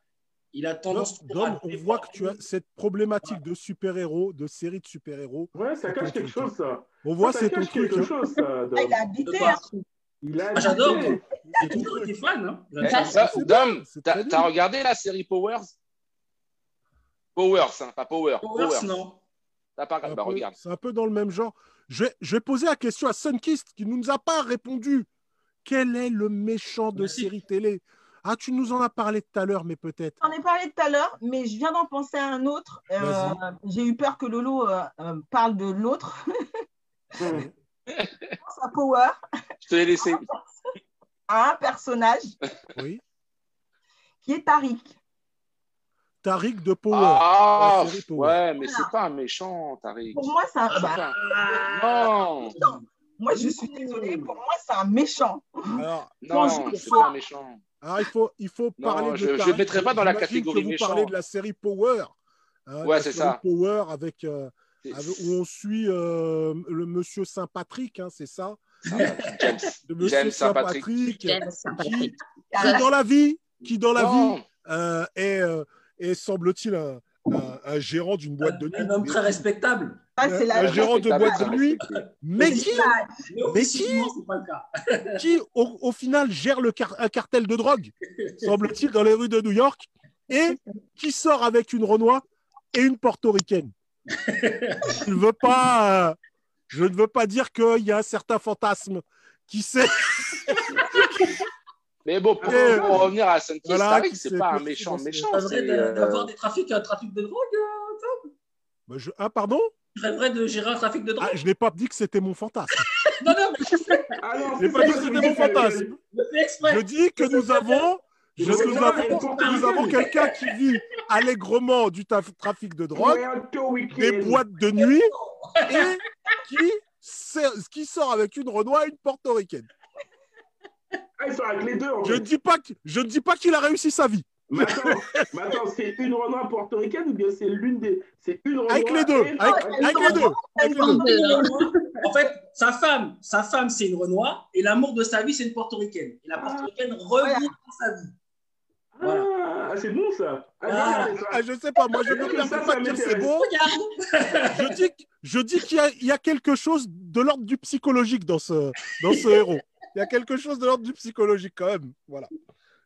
il a tendance Dom, à on voit que tu as cette problématique de super-héros, de série de super-héros. Ouais, ça cache quelque chose ça. On voit, c'est ton truc. quelque hein. chose ça. Ah, il a habité. hein. Il a Ah, j'adore. J'ai toujours été fan. Hein. Eh, Ça, ça, c'est Dom, t'as bien. regardé la série Powers? Powers, hein, pas Power. Powers, non. T'as pas C'est un bah, peu- regarde. C'est un peu dans le même genre. Je vais, je vais poser la question à Sunkist qui ne nous a pas répondu. Quel est le méchant de série télé? Ah, tu nous en as parlé tout à l'heure, mais peut-être. J'en ai parlé tout à l'heure, mais je viens d'en penser à un autre. Euh. J'ai eu peur que Lolo euh, euh, parle de l'autre. <laughs> Je pense à Power, Je te l'ai laissé. à un personnage Oui. qui est Tariq. Tariq de Power. Ah, la série Power. ouais, mais Voilà. c'est pas un méchant, Tariq. Pour moi, c'est un. Bah, Non, moi, je suis désolée. Pour moi, c'est un méchant. Alors, non, je- c'est pas un méchant. alors, il faut, il faut Non, parler de je- je Tariq. mettrai pas dans la catégorie que vous méchant. parlez de la série Power. hein, Ouais, c'est ça. Power avec, euh, où on suit euh, le monsieur Saint-Patrick, hein, c'est ça? James. Le monsieur James Saint-Patrick. James qui, Saint-Patrick. qui, dans la vie, qui dans la vie Non, euh, est, euh, est, semble-t-il un, un- un gérant d'une boîte de nuit. Un homme très respectable. La. Un gérant de boîte de nuit, mais qui, Mais cas. <laughs> qui au, au final gère le car- un cartel de drogue, semble-t-il, dans les rues de New York, et qui sort avec une Renoir et une portoricaine. Je ne veux pas, euh, je ne veux pas dire qu'il y a un certain fantasme qui sait? <laughs> Mais bon, pour, Et- pour revenir à Sunkist, Voilà, qui c'est pas un méchant méchant. C'est vrai c'est, d'a- euh, d'avoir des trafics, un trafic de drogue. euh, Bah, je- Ah, pardon? Tu rêverais de gérer un trafic de drogue ah, Je n'ai pas dit que c'était mon fantasme. <laughs> non, non, mais je sais. Ah non, Je n'ai pas dit que c'était mon fantasme. Je fais exprès. Je dis que nous avons, je- nous avons, quelqu'un qui vit allègrement du taf- trafic de drogue, des boîtes de nuit et qui, sort avec une Renoir et une portoricaine. Ah, ils sont avec les deux, en Je dis pas que- je ne dis pas qu'il a réussi sa vie. Mais attends, c'est une Renoir portoricaine ou bien c'est l'une des. C'est une Renoir. Avec les deux, et- avec, Ah, avec les deux, avec les deux. En fait, sa femme, sa femme, c'est une Renoir et l'amour de sa vie, c'est une portoricaine. Et la portoricaine revient dans sa vie. Voilà. Ah, c'est bon ça. Ah, Ah. regardez ça. Ah, je sais pas, moi je ne Ça, permets pas dire c'est beau. Je dis, je dis qu'il y a, il y a quelque chose de l'ordre du psychologique dans ce, dans ce héros. Il y a quelque chose de l'ordre du psychologique quand même. Voilà.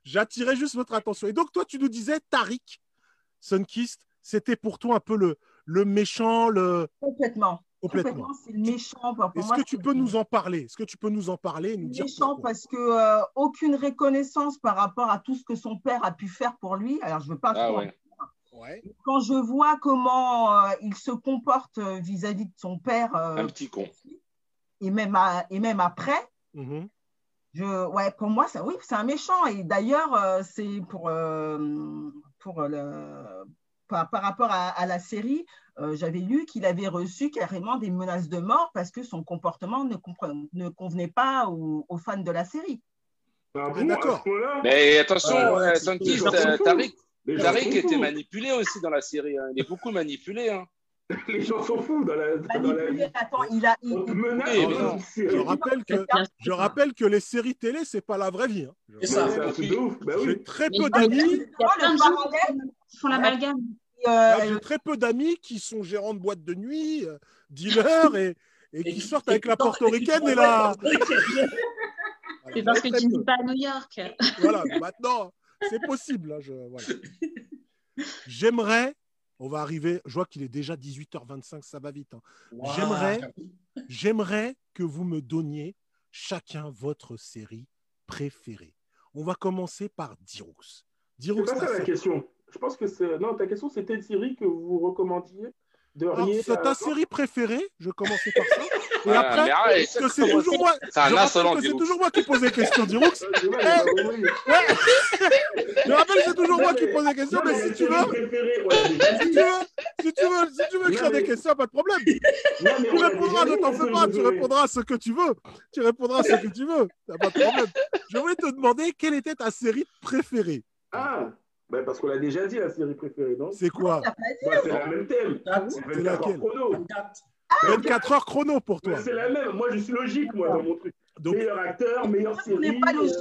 J'attirais juste votre attention. Et donc, toi, tu nous disais, Tariq, Sunkist, c'était pour toi un peu le, le méchant, le. Complètement. Complètement. C'est le méchant. Est-ce que tu peux nous en parler? Est-ce que tu peux nous en parler et nous dire méchant pourquoi? parce que euh, aucune reconnaissance par rapport à tout ce que son père a pu faire pour lui. Alors, je veux pas Ah ouais. Ouais. quand je vois comment euh, il se comporte euh, vis-à-vis de son père euh, Un petit con. et, même à- et même après, Mhm. je, ouais, pour moi, ça, oui, c'est un méchant. Et d'ailleurs, euh, c'est pour, euh, pour le, par, par rapport à, à la série, euh, j'avais lu qu'il avait reçu carrément des menaces de mort parce que son comportement ne, convenait pas aux, aux fans de la série. Ah Ah, bon, d'accord. Mais attention, euh, euh. Tariq, était fous. manipulé aussi dans la série. hein. Il est beaucoup manipulé. hein. <laughs> Les gens sont fous dans la, dans la attends, il a. il- menace Oui, non. Je rappelle que, je rappelle que les séries télé, c'est pas la vraie vie. hein. C'est ça. Mais C'est un truc de ouf. J'ai très peu d'amis. Il y a Moi, plein le de gens parallèle, qui font l'amalgame. Euh, J'ai très peu d'amis qui sont gérants de boîtes de nuit, euh, dealers et, et qui sortent avec la portoricaine et la. C'est parce que tu ne vis pas à New York. Voilà, maintenant, c'est possible. hein, je- voilà. J'aimerais, on va arriver, je vois qu'il est déjà 18h25, ça va vite. hein. J'aimerais- J'aimerais que vous me donniez chacun votre série préférée. On va commencer par Dirous. C'est Dirous, pas ça la série- question. Je pense que c'est. Non, ta question, c'était une série que vous recommandiez de Alors, rien. c'est ta série préférée, je commençais par ça. Et Ah, après, mais que c'est toujours moi C'est toujours moi qui pose les questions, compris. Ouais. Je rappelle que c'est toujours moi qui pose les questions, Non, mais si tu veux, si tu veux, si tu veux, si tu veux écrire des questions, pas de problème. Non, mais Tu répondras, ne t'en fais pas, tu répondras à ce que tu veux. Tu répondras à ce que tu veux, t'as pas de problème. Je voulais te demander quelle était ta série préférée? Ah, bah parce qu'on l'a déjà dit, la série préférée, non? C'est quoi? Pas. Bah, C'est la même thème. C'est laquelle chrono. 24 heures chrono pour toi. C'est la même. Moi, je suis logique, moi, dans mon truc. Donc, Meilleur acteur, meilleure On série. pas euh, logique.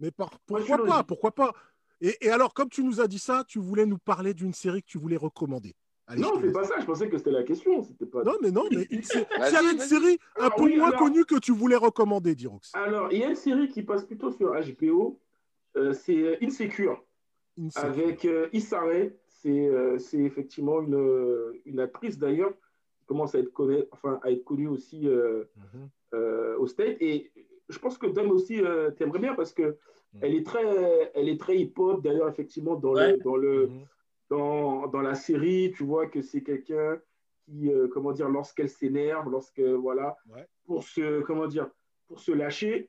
mais par- pourquoi pas logique. Pourquoi pas? Et, et alors, comme tu nous as dit ça, tu voulais nous parler d'une série que tu voulais recommander. Allez, Non, c'est pas ça. Je pensais que c'était la question. C'était pas. Non, mais non, mais s'il y avait une série un peu oui, moins alors- connue que tu voulais recommander, Dirox. Alors, il y a une série qui passe plutôt sur HBO. euh, c'est Insecure Avec euh, Issa Rae. C'est euh, c'est effectivement une, euh, une actrice d'ailleurs qui commence à être, connue, enfin, à être connue aussi euh, Mhm. euh, au State. Et je pense que Dom aussi euh, t'aimerais bien parce que elle est très, elle est très hip-hop. D'ailleurs, effectivement, dans Ouais. le, dans le, Mhm. dans, dans la série, tu vois que c'est quelqu'un qui, euh, comment dire, lorsqu'elle s'énerve, lorsque, voilà, Ouais. pour se, comment dire, pour se lâcher,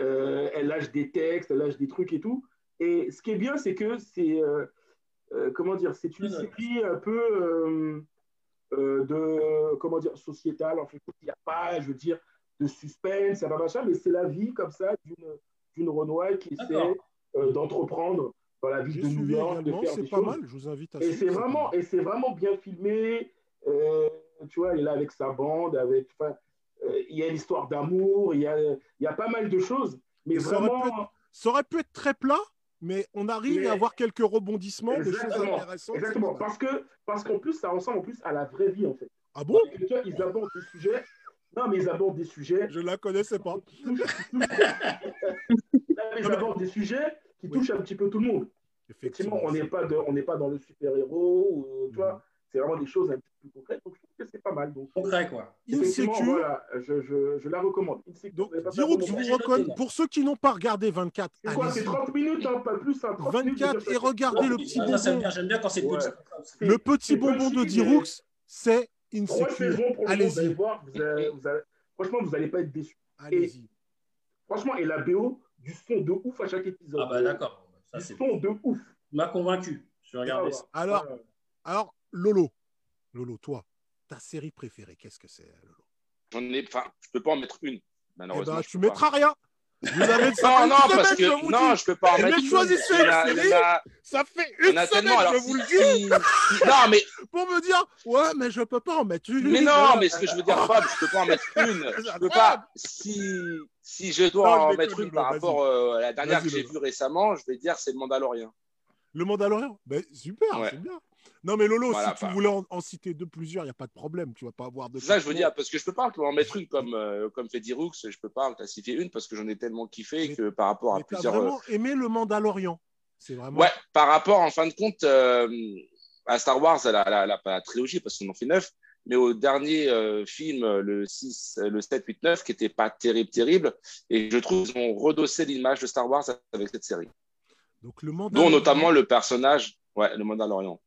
euh, elle lâche des textes, elle lâche des trucs et tout. Et ce qui est bien, c'est que c'est, euh, euh, comment dire, c'est une série un peu euh, euh, de, comment dire, sociétale. En fait, il n'y a pas, je veux dire, de suspense, il n'y a pas machin, mais c'est la vie comme ça d'une, d'une Renoir qui essaie euh, d'entreprendre dans la ville de New York, de faire c'est des pas choses. mal, je vous invite à Et c'est vraiment, et c'est vraiment bien filmé. Euh, tu vois, elle est là avec sa bande, avec. enfin, euh, Il y a l'histoire d'amour, il y a, il y a pas mal de choses. Mais Et ça aurait vraiment, Ça aurait pu être très plat, mais on arrive Mais- à avoir quelques rebondissements, des choses Exactement, intéressantes. exactement. Parce que parce qu'en plus, ça ressemble en plus à la vraie vie, en fait. Ah bon? Parce que, tu vois, ils abordent des sujets. Non, mais ils abordent des sujets. Je la connaissais pas. Non, mais ils abordent des sujets qui Oui. touchent un petit peu tout le monde. Effectivement, on n'est pas, de- on n'est pas dans le super-héros, ou, tu vois, c'est vraiment des choses un petit peu concrètes. Donc, je trouve que c'est pas mal. Donc, Concret, quoi. voilà, je, je, je la recommande. Insecure, Donc, vous avez pas Diroux, je vous recommande, pour ceux qui n'ont pas regardé 24, C'est quoi, c'est allez-y. 30 minutes, hein, pas plus, hein, 30 minutes, 24 je veux et regardez le petit ça, ça, j'aime bonbon. bien, j'aime bien quand c'est Ouais. petit. c'est- Le petit bonbon de mais- Diroux, c'est Insecure. Allez-y. voir, franchement, vous n'allez pas être déçus. Allez-y. Franchement, et la BO, du son de ouf à chaque épisode. Ah bah d'accord. Du son de ouf. M'as convaincu. Je vais regarder ça. Alors, alors, Lolo, Lolo, toi, ta série préférée, qu'est-ce que c'est, Lolo? J'en ai, enfin, je peux pas en mettre une. Eh Malheureusement, ben, je tu peux mettras pas. rien. Vous avez <laughs> Non, non, une parce semaine, que je non, je peux pas en Eh mettre une. choisissez en série. Ça fait une semaine. Alors, je vous le dis, non, mais, <laughs> pour me dire, ouais, mais je peux pas en mettre une. mais non, mais ce que je veux dire, Fab, je peux pas en mettre une. <laughs> Je peux pas. Si, si je dois Non, en mettre une par rapport euh, à la dernière que j'ai vue récemment, je vais dire c'est le Mandalorian. Le Mandalorian? Ben, Super, Ouais. c'est bien. Non, mais Lolo, Voilà, si tu voulais en, en citer deux, plusieurs, il n'y a pas de problème. Tu vas pas avoir de. C'est ça je veux dire, parce que je peux pas en mettre une comme, euh, comme fait Dirux, je peux pas en classifier une parce que j'en ai tellement kiffé Mais- que par rapport à Mais plusieurs. euh, vraiment aimé le Mandalorian. C'est vraiment. Ouais, par rapport en fin de compte euh, à Star Wars, à la, la, la- pas la trilogie, parce qu'on en fait neuf, mais au dernier euh, film, le 6, euh, le 7, 8, 9, qui était pas terrible, terrible. Et je trouve qu'ils ont redossé l'image de Star Wars avec cette série. Donc, le Dont Mandalorian. notamment le personnage, ouais, le Mandalorian.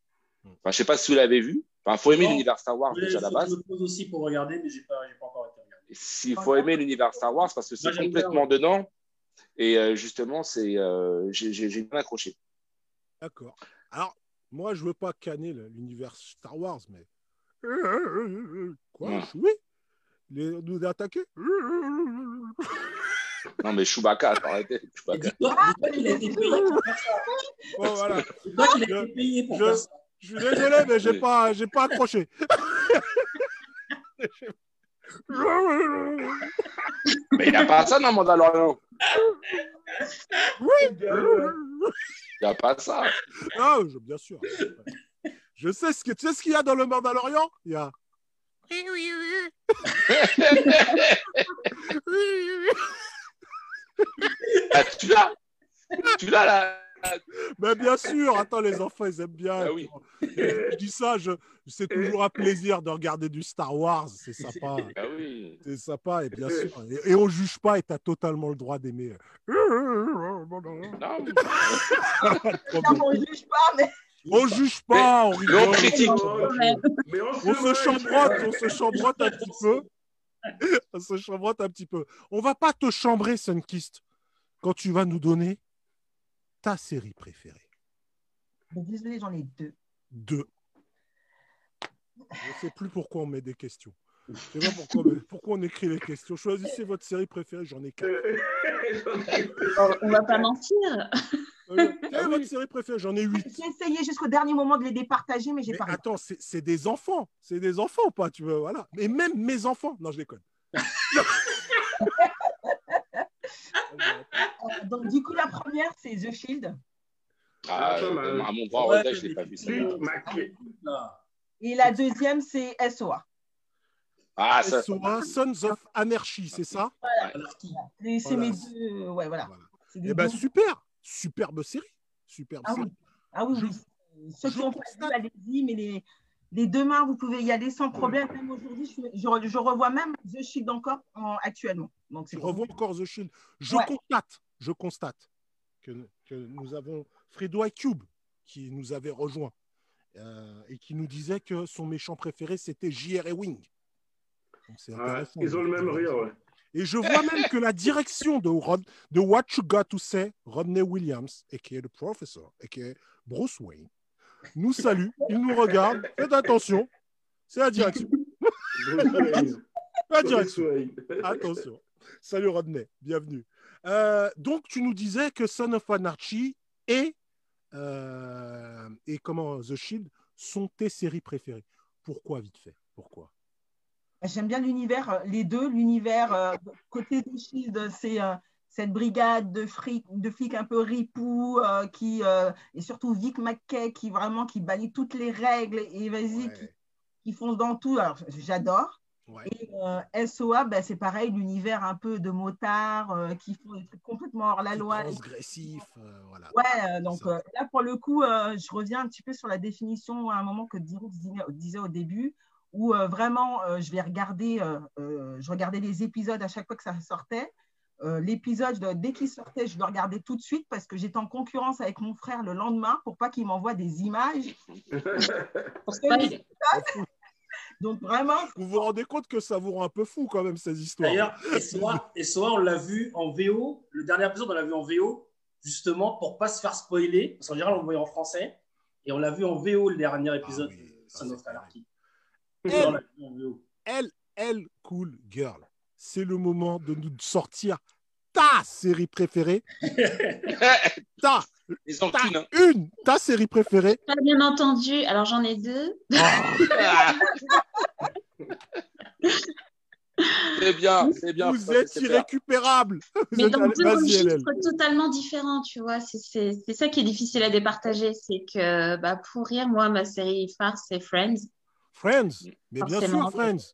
Enfin, je sais pas si vous l'avez vu. Enfin, faut aimer l'univers Star Wars déjà à la base. Je me pose aussi pour regarder, mais j'ai pas, j'ai pas encore été. S'il faut aimer l'univers Star Wars parce que c'est complètement dedans. Et euh, justement, c'est, euh, j'ai j'ai- j'ai bien accroché. D'accord. Alors, moi, je veux pas canner l'univers Star Wars, mais. Quoi Ouais. Oui Les... Nous attaquer? Non, mais Chewbacca, attends, arrêtez. Chewbacca. Dis-toi dis-toi qu'il a été payé pour faire ça. Bon, voilà. Dis-toi qu'il a Je- été payé pour je- faire ça. Je suis désolé, mais j'ai pas, j'ai pas accroché. Mais il n'y a pas ça dans Mandalorian. Oui. Il n'y a pas ça. Ah, je- bien sûr. Je sais ce que tu sais ce qu'il y a dans le Mandalorian? Il y a. Oui, oui, oui. Oui, oui, <laughs> oui. Ah, tu l'as? Tu l'as là? <laughs> Ben, bien sûr. Attends, les enfants, ils aiment bien. Ah oui. <laughs> Je dis ça, je, c'est toujours un plaisir de regarder du Star Wars. C'est sympa. <laughs> Ah oui. C'est sympa, et bien sûr. Et, et on juge pas, et tu as totalement le droit d'aimer. Non, Non, on ne juge pas, mais On juge pas, on mais on rigole. critique. Mais on On se moque. chambrotte, on se chambrotte un petit peu. On se chambrotte un petit peu. On va pas te chambrer, Sunkist, quand tu vas nous donner ta série préférée. mais désolé, j'en ai deux. Deux. Je sais plus pourquoi on met des questions. Je sais pas pourquoi, mais pourquoi on écrit les questions. Choisissez votre série préférée, j'en ai quatre. On va pas mentir. Euh, Quelle est votre série préférée? J'en ai huit. J'ai essayé jusqu'au dernier moment de les départager, mais j'ai pas réussi. attends, c'est c'est des enfants. C'est des enfants ou pas tu veux, voilà. Mais même mes enfants. Non, je déconne. <laughs> Euh, Donc, du coup, la première, c'est The Shield. Ah, mal. euh, à mon Ouais, regret, je l'ai pas vu. ça. Et la deuxième, c'est SOA. Ah, ça. SOA, Sons of Anarchy, c'est ça? Et C'est Voilà. mes deux. euh, Ouais, voilà. Voilà. Eh ben super, superbe série. Superbe Ah oui, série. ah oui, Je- oui. Ceux je qui ont pas vu, allez-y, mais les, les demain, vous pouvez y aller sans problème. Même aujourd'hui, je, je, re- je revois même The Shield encore en- actuellement. Donc, c'est revois encore The Shield. Je Ouais. constate, je constate que, que nous avons Fredo Cube qui nous avait rejoint euh, et qui nous disait que son méchant préféré c'était J.R. Wing. Donc, c'est Ouais, intéressant. Ils ont le même rire, ouais. Et je vois même que la direction de, Rod, de What You Got to Say, Rodney Williams, a.k.a. The Professor, a.k.a. Bruce Wayne, nous salue, il nous regarde, faites attention, c'est la direction. La direction. Attention. Salut Rodney, bienvenue. Euh, donc, tu nous disais que Son of Anarchy et, euh, et comment The Shield sont tes séries préférées. Pourquoi, vite fait? Pourquoi? J'aime bien l'univers, euh, les deux. L'univers côté de Shield, c'est cette brigade de flics, de flics un peu ripoux, euh, qui, euh, et surtout Vic McKay, qui vraiment qui balaye toutes les règles et vas-y, qui, qui fonce dans tout. Alors, j'adore. Ouais. Et euh, SOA, ben, c'est pareil, l'univers un peu de motards qui font des trucs complètement hors la loi. Transgressif, voilà. Ouais, donc là, pour le coup, je reviens un petit peu sur la définition à un moment que Diroux disait, au début, où vraiment, je vais regarder, je regardais les épisodes à chaque fois que ça sortait. Euh, L'épisode, dès qu'il sortait, je le regardais tout de suite parce que j'étais en concurrence avec mon frère le lendemain pour pas qu'il m'envoie des images. <laughs> Donc vraiment. Vous vous rendez compte que ça vous rend un peu fou quand même ces histoires. D'ailleurs, et soit on l'a vu en VO. Le dernier épisode, on l'a vu en VO, justement pour pas se faire spoiler. Parce qu'en général, on le voyait en français. Et on l'a vu en VO le dernier épisode. Ah oui, Son of Anarchy. Elle, elle, elle, cool girl. C'est le moment de nous sortir ta série préférée. <laughs> ta. Ta hein. une, ta série préférée. Pas bien entendu. Alors j'en ai deux. c'est bien, c'est bien. Vous êtes irrécupérable. <laughs> Mais dans deux registres totalement différents, tu vois. C'est ça qui est difficile à départager. C'est que bah, pour rire, moi, ma série phare, c'est Friends. Friends, mais bien sûr, Friends.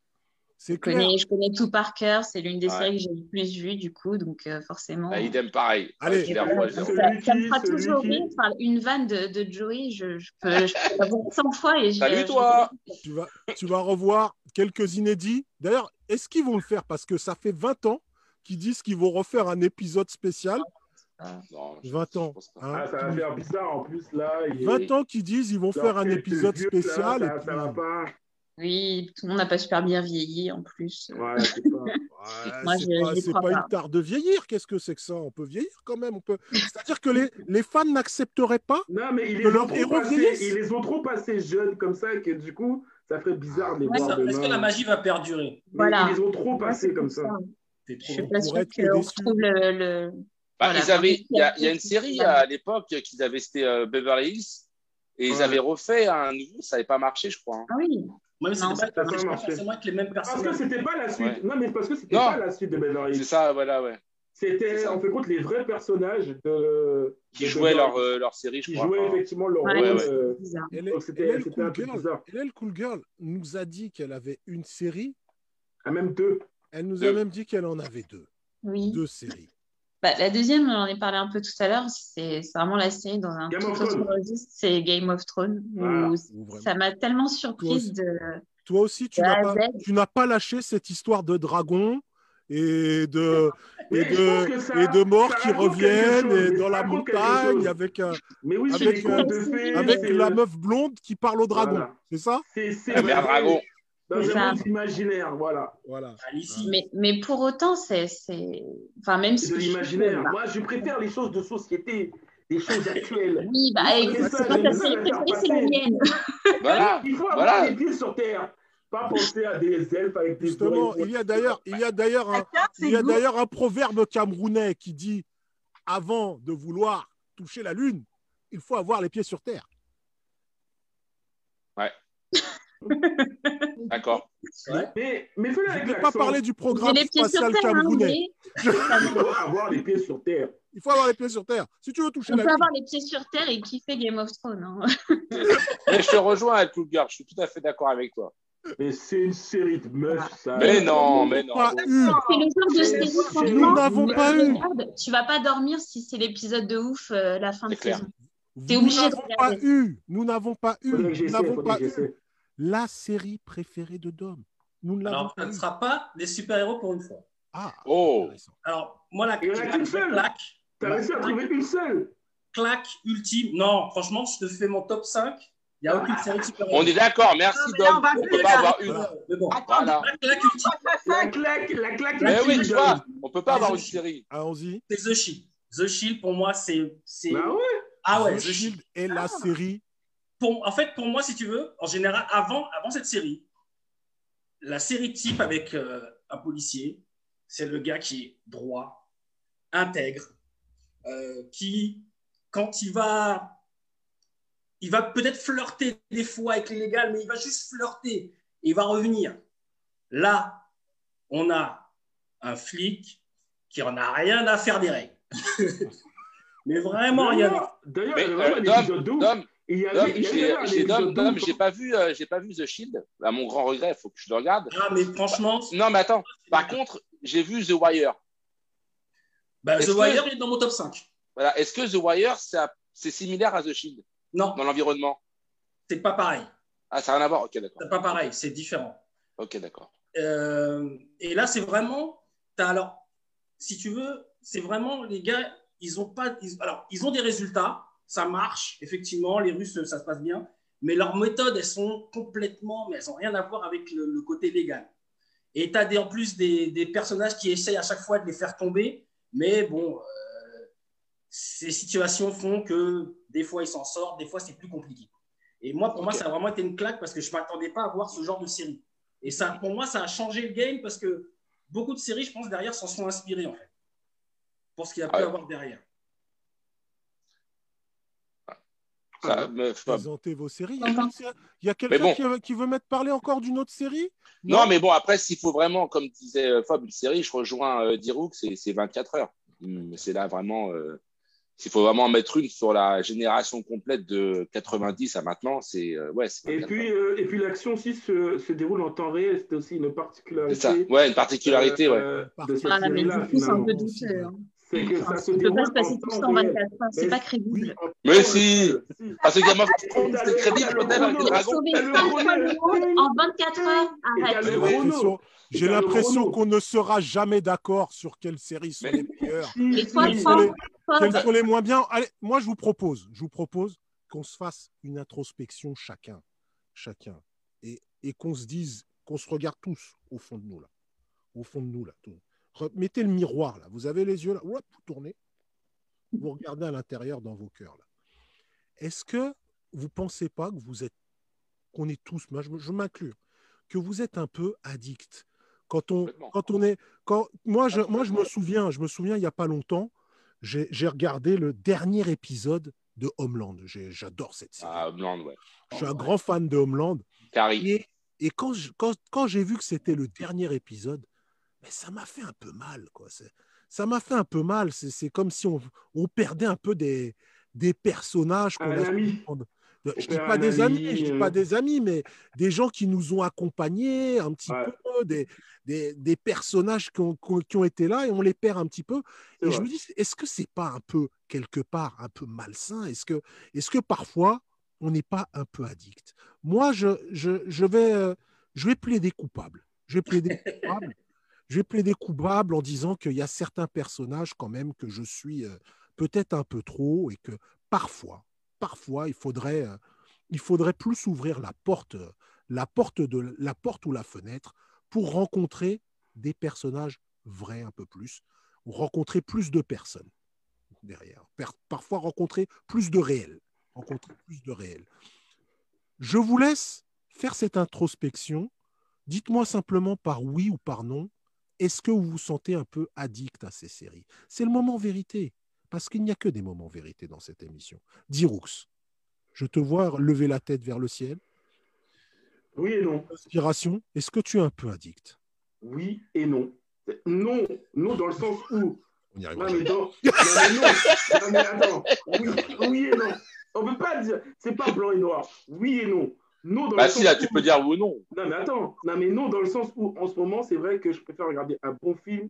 Je connais, je connais, tout par cœur. C'est l'une des séries que j'ai le plus vues, du coup, donc euh, forcément. Bah, idem pareil. Allez, ça, ça, me fera toujours rire. Enfin, une vanne de, de Joey, je, je peux, je peux la voir 100 fois. Et Salut toi tu vas, tu vas revoir quelques inédits. D'ailleurs, est-ce qu'ils vont le faire? Parce que ça fait 20 ans qu'ils disent qu'ils vont refaire un épisode spécial. Non, 20 ans. Hein. Ah, ça va faire bizarre en plus là. 20 ans qu'ils disent qu'ils vont faire un épisode spécial. Là, ça, et puis... ça va pas. Oui, tout le monde n'a pas super bien vieilli en plus. Ouais, c'est pas, ouais, <laughs> pas, pas une tare de vieillir. Qu'est-ce que c'est que ça? On peut vieillir quand même. On peut... C'est-à-dire que les, les fans n'accepteraient pas non, mais ils que héros vieillissent. Ils les ont trop passés jeunes comme ça que du coup, ça ferait bizarre de les voir Est-ce que la magie va perdurer? Voilà. Ils les ont trop passés comme ça. Je suis pas sûre qu'on retrouve le... le... Bah, voilà. ils avaient, il y, a, y a une série à l'époque qu'ils avaient, c'était euh, Beverly Hills, et ils ouais. avaient refait un nouveau, ça n'avait pas marché, je crois. Hein. Ah oui. Même si c'était pas, pas forcément avec les mêmes personnes. Parce que c'était pas la suite. Ouais. Non, mais parce que c'était pas la suite de Beverly. C'est ça, voilà, ouais. C'était, en fait, compte, les vrais personnages de. Qui de jouaient leur, euh, leur série, je qui crois. Qui jouaient effectivement leur ouais, rôle. Ouais, euh, c'était cool un peu bizarre. Elle, Cool Girl, nous a dit qu'elle avait une série. Ah, même deux. Elle nous a deux. même dit qu'elle en avait deux. Oui. Deux séries. Bah, la deuxième, on en a parlé un peu tout à l'heure, c'est vraiment la série dans un Game tout autre registre, c'est Game of Thrones. Voilà. Ça m'a tellement surprise de. Toi aussi, tu n'as pas, tu n'as pas lâché cette histoire de dragon et de, et de, ça, et de morts qui reviennent et dans la montagne avec, un, oui, avec, euh, fées, avec la meuf blonde qui parle au dragon. Voilà. C'est ça? C'est mère dragon. Dans un monde imaginaire, voilà. voilà. Mais, mais pour autant, c'est. Enfin, même si. de l'imaginaire. Moi, je préfère les choses de société des choses actuelles. Oui, bah, c'est pas c'est la mienne. Voilà. Il faut avoir voilà. les pieds sur terre. Pas penser à des elfes avec des Justement, il y a d'ailleurs, il y a d'ailleurs un, il y a d'ailleurs un proverbe camerounais qui dit avant de vouloir toucher la lune, il faut avoir les pieds sur terre. Ouais. <laughs> D'accord. Ouais. Mais, mais Je ne vais pas parler du programme les pieds spatial sur terre, camerounais. Il faut avoir les pieds sur terre. Il faut avoir les pieds sur terre. Si tu veux toucher On la peut lune. avoir les pieds sur terre et kiffer Game of Thrones. Hein. Mais je te rejoins avec Coolgar, je suis tout à fait d'accord avec toi. Mais c'est une série de meufs, ça. Mais non, mais non. Pas eu. C'est le genre de série, Nous franchement, n'avons pas eu. tu vas pas dormir si c'est l'épisode de ouf euh, la fin de saison. T'es Nous obligé de n'avons pas eu. Nous n'avons pas eu. Nous n'avons pas eu. La série préférée de Dom. Nous ne l'avons Alors, pas ça ne sera pas des super-héros pour une fois. Ah. Oh. intéressant. Alors, moi, la, Il y en a la qu'une seule. claque, T'as réussi à trouver une seule. claque ultime. Non, franchement, je te fais mon top 5. Il n'y a aucune série de super-héros. On est d'accord, merci Dom. on plus peut pas avoir une. Mais bon. Attends, Voilà. La claque ultime, La claque, la claque. Mais oui, tu vois, on peut pas avoir une série. Allons-y. c'est The Shield. The Shield, pour moi, c'est. Bah ouais. Ah ouais, The The Shield. Shield est la série. Pour, en fait, pour moi, si tu veux, en général, avant, avant cette série, la série type avec euh, un policier, c'est le gars qui est droit, intègre, euh, qui, quand il va, il va peut-être flirter des fois avec l'illégal, mais il va juste flirter et il va revenir. Là, on a un flic qui en a rien à faire des règles. <laughs> mais vraiment rien. à- D'ailleurs, il y j'ai pas vu, euh, j'ai pas vu The Shield. À mon grand regret, il faut que je le regarde. Ah, mais franchement, Non, mais attends. Par contre, j'ai vu The Wire. bah, The que- Wire il est dans mon top 5. Voilà. Est-ce que The Wire, c'est similaire à The Shield? Non, dans l'environnement? C'est pas pareil. Ah, ça n'a rien à voir. Ok, d'accord. C'est pas pareil, c'est différent. Ok, d'accord. Euh, et là, c'est vraiment. As alors, si tu veux, c'est vraiment les gars, ils ont pas. ils- alors, ils ont des résultats, ça marche, effectivement, les Russes, ça se passe bien. mais leurs méthodes, elles sont complètement, mais elles n'ont rien à voir avec le, côté légal. Et tu as en plus des, des, personnages qui essayent à chaque fois de les faire tomber, mais bon, euh, ces situations font que des fois ils s'en sortent, des fois c'est plus compliqué. Et moi, pour moi, ça a vraiment été une claque parce que je ne m'attendais pas à voir ce genre de série. Et ça, pour moi, ça a changé le game parce que beaucoup de séries, je pense, derrière, s'en sont inspirées, en fait, pour ce qu'il y a pu avoir derrière. Ça Présentez vos séries. Il y a quelqu'un qui, veut mettre parler encore d'une autre série? Non, mais bon, après, s'il faut vraiment, comme disait euh, Fob, une série, je rejoins euh, Dirouk, c'est 24 heures. Hmm, c'est là vraiment. Euh, s'il faut vraiment en mettre une sur la génération complète de 90 à maintenant, c'est euh, ouais. Et puis et puis l'action aussi se, se, déroule en temps réel, c'est aussi une particularité. C'est ça, ouais, une particularité, ouais. De cette ah, c'est un peu douteux. C'est que ça se peut pas se passer tout en 24 heures, c'est pas crédible. mais si, parce que Game of Thrones, c'est crédible, l'hôtel avec les dragons. En 24 heures, arrête. J'ai l'impression qu'on ne sera jamais d'accord sur quelles séries sont les meilleures, quelles sont les moins bien? Allez, moi je vous propose, je vous propose qu'on se fasse une introspection chacun, chacun, et, et qu'on se dise, qu'on se regarde tous au fond de nous là, au fond de nous là, tout mettez le miroir là. Vous avez les yeux là. vous tournez. Vous regardez à l'intérieur dans vos cœurs là. Est-ce que vous pensez pas que vous êtes, qu'on est tous, moi je, m'inclus, que vous êtes un peu addict quand on, quand on est, quand moi je, moi je me souviens, je me souviens il y a pas longtemps, j'ai regardé le dernier épisode de Homeland. J'adore cette série. Ah, Homeland, ouais. Je suis un grand fan de Homeland. Et, et quand, quand, quand j'ai vu que c'était le dernier épisode, mais ça m'a fait un peu mal. Quoi. Ça m'a fait un peu mal. C'est comme si on, on, perdait un peu des, des personnages qu'on a. Je ne dis pas des amis, je dis pas euh. des amis, mais des gens qui nous ont accompagnés un petit peu, des, des, des personnages qui ont, qui ont, été là et on les perd un petit peu. Et je me dis, est-ce que c'est pas un peu quelque part un peu malsain? Est-ce que, est que parfois on n'est pas un peu addict? Moi, je, je, je, vais, euh, je vais plaider coupable. Je vais plaider coupable je vais plaider coupable en disant qu'il y a certains personnages quand même que je suis euh, peut-être un peu trop et que parfois, parfois, il faudrait, euh, il faudrait plus ouvrir la porte, la porte de la porte ou la fenêtre pour rencontrer des personnages vrais un peu plus, ou rencontrer plus de personnes derrière. Parfois rencontrer plus de rencontrer plus de réels. Je vous laisse faire cette introspection. Dites-moi simplement par oui ou par non est-ce que vous vous sentez un peu addict à ces séries? C'est le moment vérité, parce qu'il n'y a que des moments vérité dans cette émission. Diroux, je te vois lever la tête vers le ciel. Oui et non. Inspiration, est-ce que tu es un peu addict? Oui et non. Non, non dans le sens où. On y arrive. Non, mais, non, non, mais attends. Oui, oui et non. On ne peut pas dire. C'est pas blanc et noir. Oui et non. Non, bah si, là, tu peux dire oui ou non. Non, mais attends. Non, mais non, dans le sens où, en ce moment, c'est vrai que je préfère regarder un bon film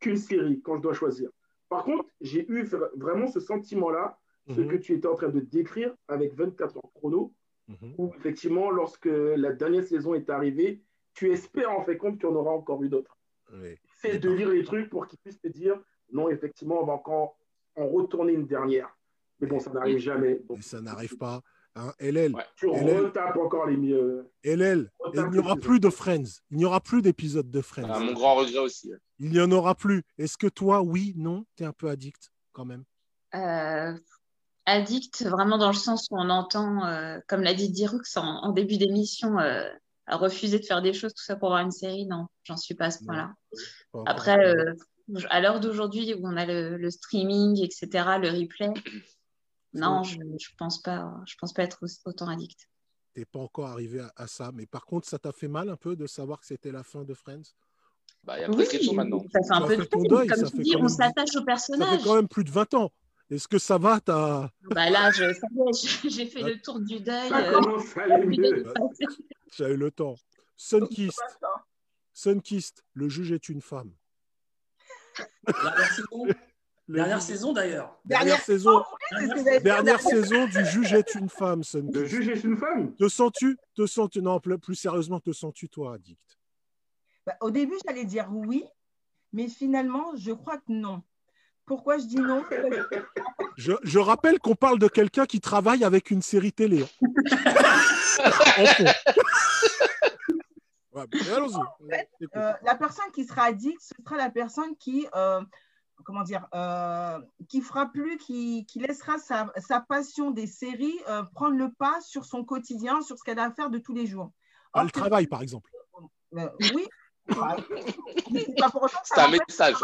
qu'une série quand je dois choisir. Par contre, j'ai eu vraiment ce sentiment-là, ce mhm. que tu étais en train de décrire avec 24 heures chrono, mhm. où effectivement, lorsque la dernière saison est arrivée, tu espères en fait compte qu'il y en aura encore eu d'autres. C'est de lire les trucs pour qu'ils puissent te dire non, effectivement, on va encore en retourner une dernière. Mais bon, ça n'arrive jamais. Donc, ça n'arrive pas. Hein, LL. Tu retapes encore les mieux. LL. Il n'y aura plus de Friends. Il n'y aura plus d'épisodes de Friends. Ah, mon grand regret aussi. Il n'y en aura plus. Est-ce que toi, oui, non, tu es un peu addict quand même? Euh, Addict, vraiment dans le sens où on entend, euh, comme l'a dit Dirux en, début d'émission, euh, à refuser de faire des choses, tout ça pour voir une série. Non, j'en suis pas à ce point-là. Après, à l'heure d'aujourd'hui où on a le, le, streaming, etc., le replay, non, je ne pense, pas, je pense pas être autant addict. Tu n'es pas encore arrivé à, ça, mais par contre, ça t'a fait mal un peu de savoir que c'était la fin de Friends? Bah, y a prescription maintenant. Ça fait un peu de temps, comme tu dis, on s'attache au personnage. Ça fait quand même plus de 20 ans. Est-ce que ça va as... bah Là, j'ai fait le tour du deuil. Mieux. J'ai eu le temps. Sunkist. Sunkist, le juge est une femme. Dernière saison d'ailleurs. Dernière, saison. Dernière, saison du juge est une femme. Le juge est une femme? Te sens-tu Te sens-tu Non, plus sérieusement, te sens-tu toi addict? Bah, Au début, j'allais dire oui, mais finalement, je crois que non. Pourquoi je dis non? Je, rappelle qu'on parle de quelqu'un qui travaille avec une série télé. <laughs> la personne qui sera addict, ce sera la personne qui, euh, comment dire, euh, qui fera plus, qui, laissera sa, passion des séries euh, prendre le pas sur son quotidien, sur ce qu'elle a à faire de tous les jours. Ah, le travail, par exemple. oui. <laughs> C'est un message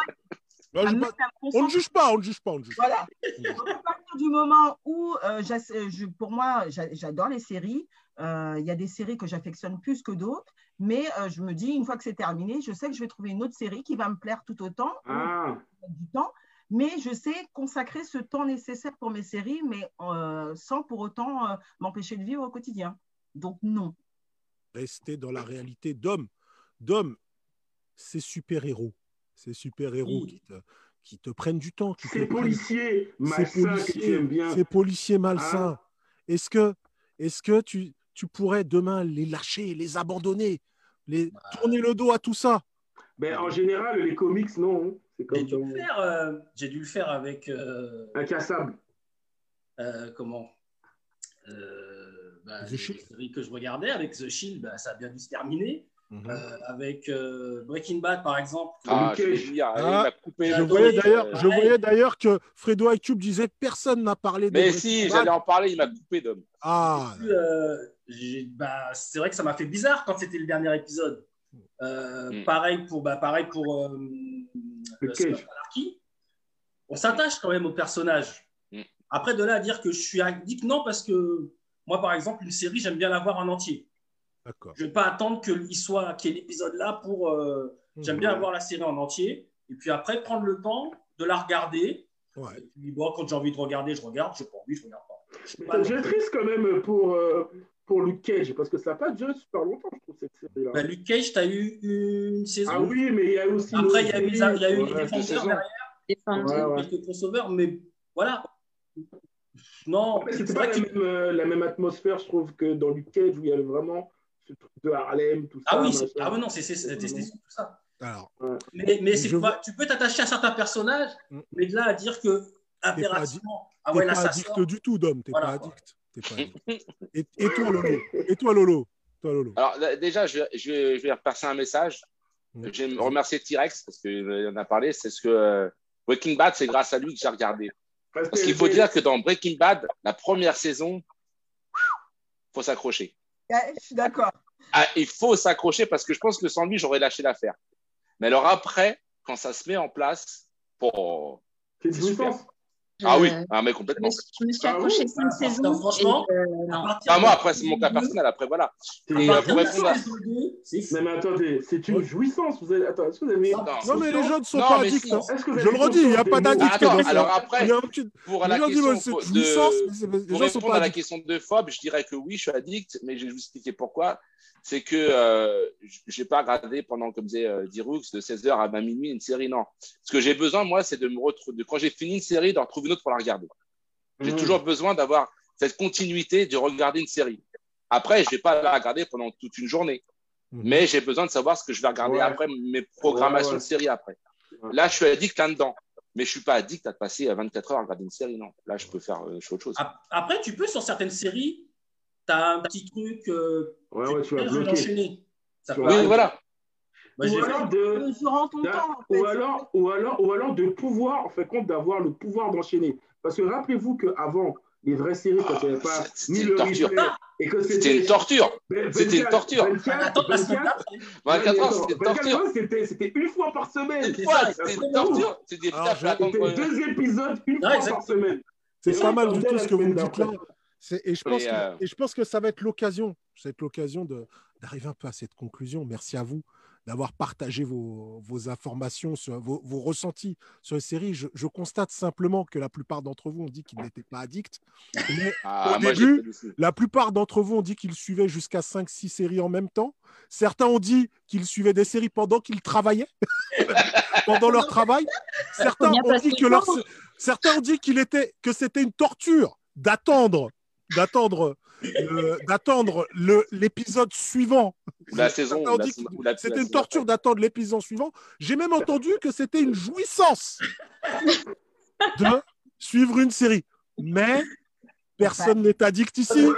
on ne juge pas, on ne juge pas. On juge voilà. à partir du moment où, euh, je, pour moi, j'adore les séries. Euh, il y a des séries que j'affectionne plus que d'autres, mais euh, je me dis, une fois que c'est terminé, je sais que je vais trouver une autre série qui va me plaire tout autant, ah. Du temps, mais je sais consacrer ce temps nécessaire pour mes séries, mais sans pour autant m'empêcher de vivre au quotidien. Donc non. Rester dans la réalité d'homme. D'homme, c'est super-héros ces super-héros qui, te, qui te prennent du temps. Ces policiers malsains que tu aimes bien. Ces policiers malsains. Ah. Est-ce que, est que tu, tu pourrais demain les lâcher, les abandonner, les, bah. tourner le dos à tout ça? Ben, En général, les comics, non. J'ai dû, le faire, euh, j'ai dû le faire avec. Euh, Incassable. Euh, comment euh, bah, The série que je regardais avec The Shield, bah, ça a bien dû se terminer. Mhm. Euh, avec euh, Breaking Bad par exemple. Ah, ah, je voyais d'ailleurs, je voyais d'ailleurs que Fredo Cube disait personne n'a parlé de. Mais si, j'allais en parler, il m'a coupé d'homme. Ah. Euh, bah, c'est vrai que ça m'a fait bizarre quand c'était le dernier épisode. Mm. Pareil pour, bah, pareil pour On s'attache quand même au personnage. Mm. Après, de là à dire que je suis addict, non, parce que moi, par exemple, une série, j'aime bien la voir en entier. Je ne vais pas attendre qu'il soit qu'il y ait l'épisode là pour. Euh, j'aime bien avoir la série en entier. Et puis après, prendre le temps de la regarder. Ouais. Et puis, bon, quand j'ai envie de regarder, je regarde. Je n'ai pas envie, je ne regarde pas. J'ai triste quand même pour, euh, pour Luke Cage, parce que ça n'a pas duré super longtemps, je trouve, cette série-là. Bah, Luke Cage, tu as eu une saison. Ah oui, mais il y a aussi. Après, il y a eu, il y a eu des défenseurs derrière. Quelques crossovers, mais voilà. Non, c'est pas la, même, euh, la même atmosphère, je trouve, que dans Luke Cage, où il y avait vraiment ce truc de Harlem, tout ah ça. Oui, ah oui, non, c'est tout ça. Alors, mais, mais tu peux t'attacher à certains personnages, mm. mais de là à dire que impérativement, ah ouais, là, pas addict du tout, Dom. T'es pas addict. Pas <laughs> Et, et, toi, Lolo Et toi, Lolo, toi, Lolo Alors, déjà, je, je, vais, je vais repasser un message. Je vais remercier T-Rex parce qu'il en a parlé. C'est ce que euh, Breaking Bad, c'est grâce à lui que j'ai regardé. Parce, parce qu'il faut dire que dans Breaking Bad, la première saison, faut s'accrocher. Je suis d'accord. Ah, il faut s'accrocher parce que je pense que sans lui, j'aurais lâché l'affaire. Mais alors après, quand ça se met en place, pour... c'est super. Ah oui, ah, mais complètement. Je me suis accroché ah, une saison. franchement, euh, ah, moi, après, c'est mon cas personnel. Après, voilà. Et, euh, pour répondre à... Mais, attendez, c'est une jouissance. Vous avez... Attends, est-ce que vous avez... Non, mais les gens ne sont pas addicts. Hein. Je le redis, il n'y a pas d'addict. Alors après, pour la question de... Pour répondre à la question de Fob, je dirais que oui, je suis addict, mais je vais vous expliquer pourquoi c'est que euh, je n'ai pas regardé pendant, comme disait euh, Dirux, de 16h à 20 minuit une série. Non. Ce que j'ai besoin, moi, c'est de me retrouver, quand j'ai fini une série, d'en retrouver une autre pour la regarder. J'ai mmh. toujours besoin d'avoir cette continuité de regarder une série. Après, je ne vais pas la regarder pendant toute une journée. Mmh. Mais j'ai besoin de savoir ce que je vais regarder après, mes programmations de série après. Là, je suis addict là-dedans. Mais je ne suis pas addict à passer 24 heures à regarder une série, non. Là, je peux faire euh, autre chose. Après, tu peux, sur certaines séries, tu as un petit truc. Euh, ouais, ouais, tu vas bloquer. oui, voilà. Ou, alors de, ou, alors, ou, alors, ou alors de pouvoir, en fait, compte d'avoir le pouvoir d'enchaîner. Parce que rappelez-vous qu'avant, les vraies séries, quand il n'y avait pas ni le replay, et que c'était une torture. C'était une torture. 24, 24, 24 ans, c'était une torture. C'était une fois par semaine. C'était une torture. C'était deux épisodes une fois par semaine. C'est pas mal du tout ce que vous me dites là. Et je, pense que, euh, et je pense que ça va être l'occasion, c'est l'occasion d'arriver un peu à cette conclusion. Merci à vous d'avoir partagé vos, vos informations, sur, vos, vos, ressentis sur les séries. Je, je, constate simplement que la plupart d'entre vous ont dit qu'ils n'étaient pas addicts. Mais ah, au début, la plupart d'entre vous ont dit qu'ils suivaient jusqu'à 5-6 séries en même temps. Certains ont dit qu'ils suivaient des séries pendant qu'ils travaillaient, <laughs> pendant leur travail. Certains ont dit que leur, certains ont dit qu'il était, que c'était une torture d'attendre d'attendre euh, d'attendre l'épisode suivant. La saison. C'était une torture d'attendre l'épisode suivant. J'ai même entendu que c'était une jouissance. <laughs> de suivre une série. Mais personne n'est addict ici.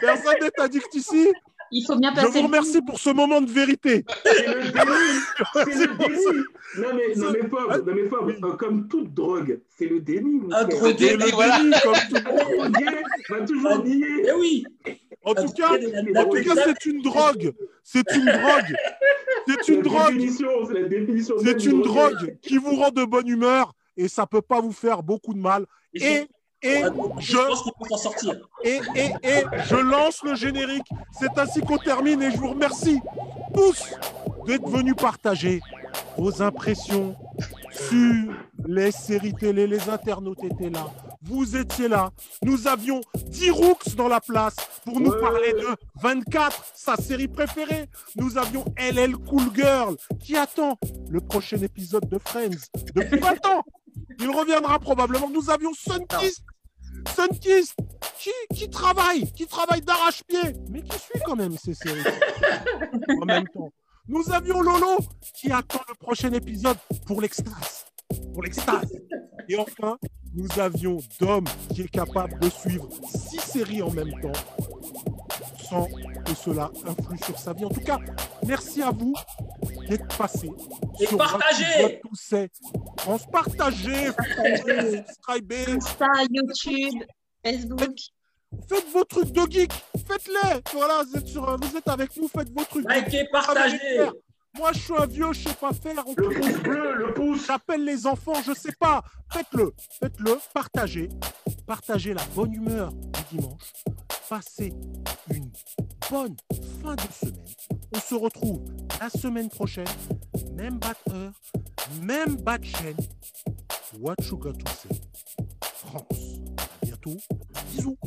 Personne n'est addict ici. Il faut bien passer. Je vous remercie pour ce moment de vérité. C'est le déni. <laughs> C'est le déni. Non mais, non mais pas, non mais pas, euh, comme toute drogue, c'est le déni. Un voilà. déni, comme tout. Un drogué va toujours nier. Eh oui. En tout cas, La en tout cas, c'est une drogue. C'est une drogue. C'est une drogue. C'est une drogue qui vous rend de bonne humeur et ça peut pas vous faire beaucoup de mal. Et, et, je et, et, et lance le générique. C'est ainsi qu'on termine et je vous remercie tous d'être venus partager vos impressions sur les séries télé. Les internautes étaient là. Vous étiez là. Nous avions 10 rooks dans la place pour nous Ouais. parler de 24, sa série préférée. Nous avions LL Cool Girl qui attend le prochain épisode de Friends depuis 20 ans. Il reviendra probablement. Nous avions Sunkist, Sunkist qui, qui travaille, qui travaille d'arrache-pied, mais qui suit quand même ces séries <laughs> en même temps. Nous avions Lolo qui attend le prochain épisode pour l'extase. Pour l'extase. Et enfin, nous avions Dom qui est capable de suivre six séries en même temps sans que cela influe sur sa vie. En tout cas, merci à vous d'être passés. Et sur partagez. What to Got to Say. On se partager, subscribez, Insta, YouTube, Facebook. faites vos trucs de geek, faites-les. Voilà, vous êtes, sur, vous êtes avec nous, faites vos trucs. Likez, partagez. Moi, je suis un vieux, je sais pas faire. On Le pouce bleu, le pouce. J'appelle les enfants, je sais pas. Faites-le, faites-le, partagez. Partagez la bonne humeur du dimanche. Passez une bonne fin de semaine. On se retrouve la semaine prochaine. Même batteur, même bat chaîne. What you got to say? France. À bientôt. Bisous.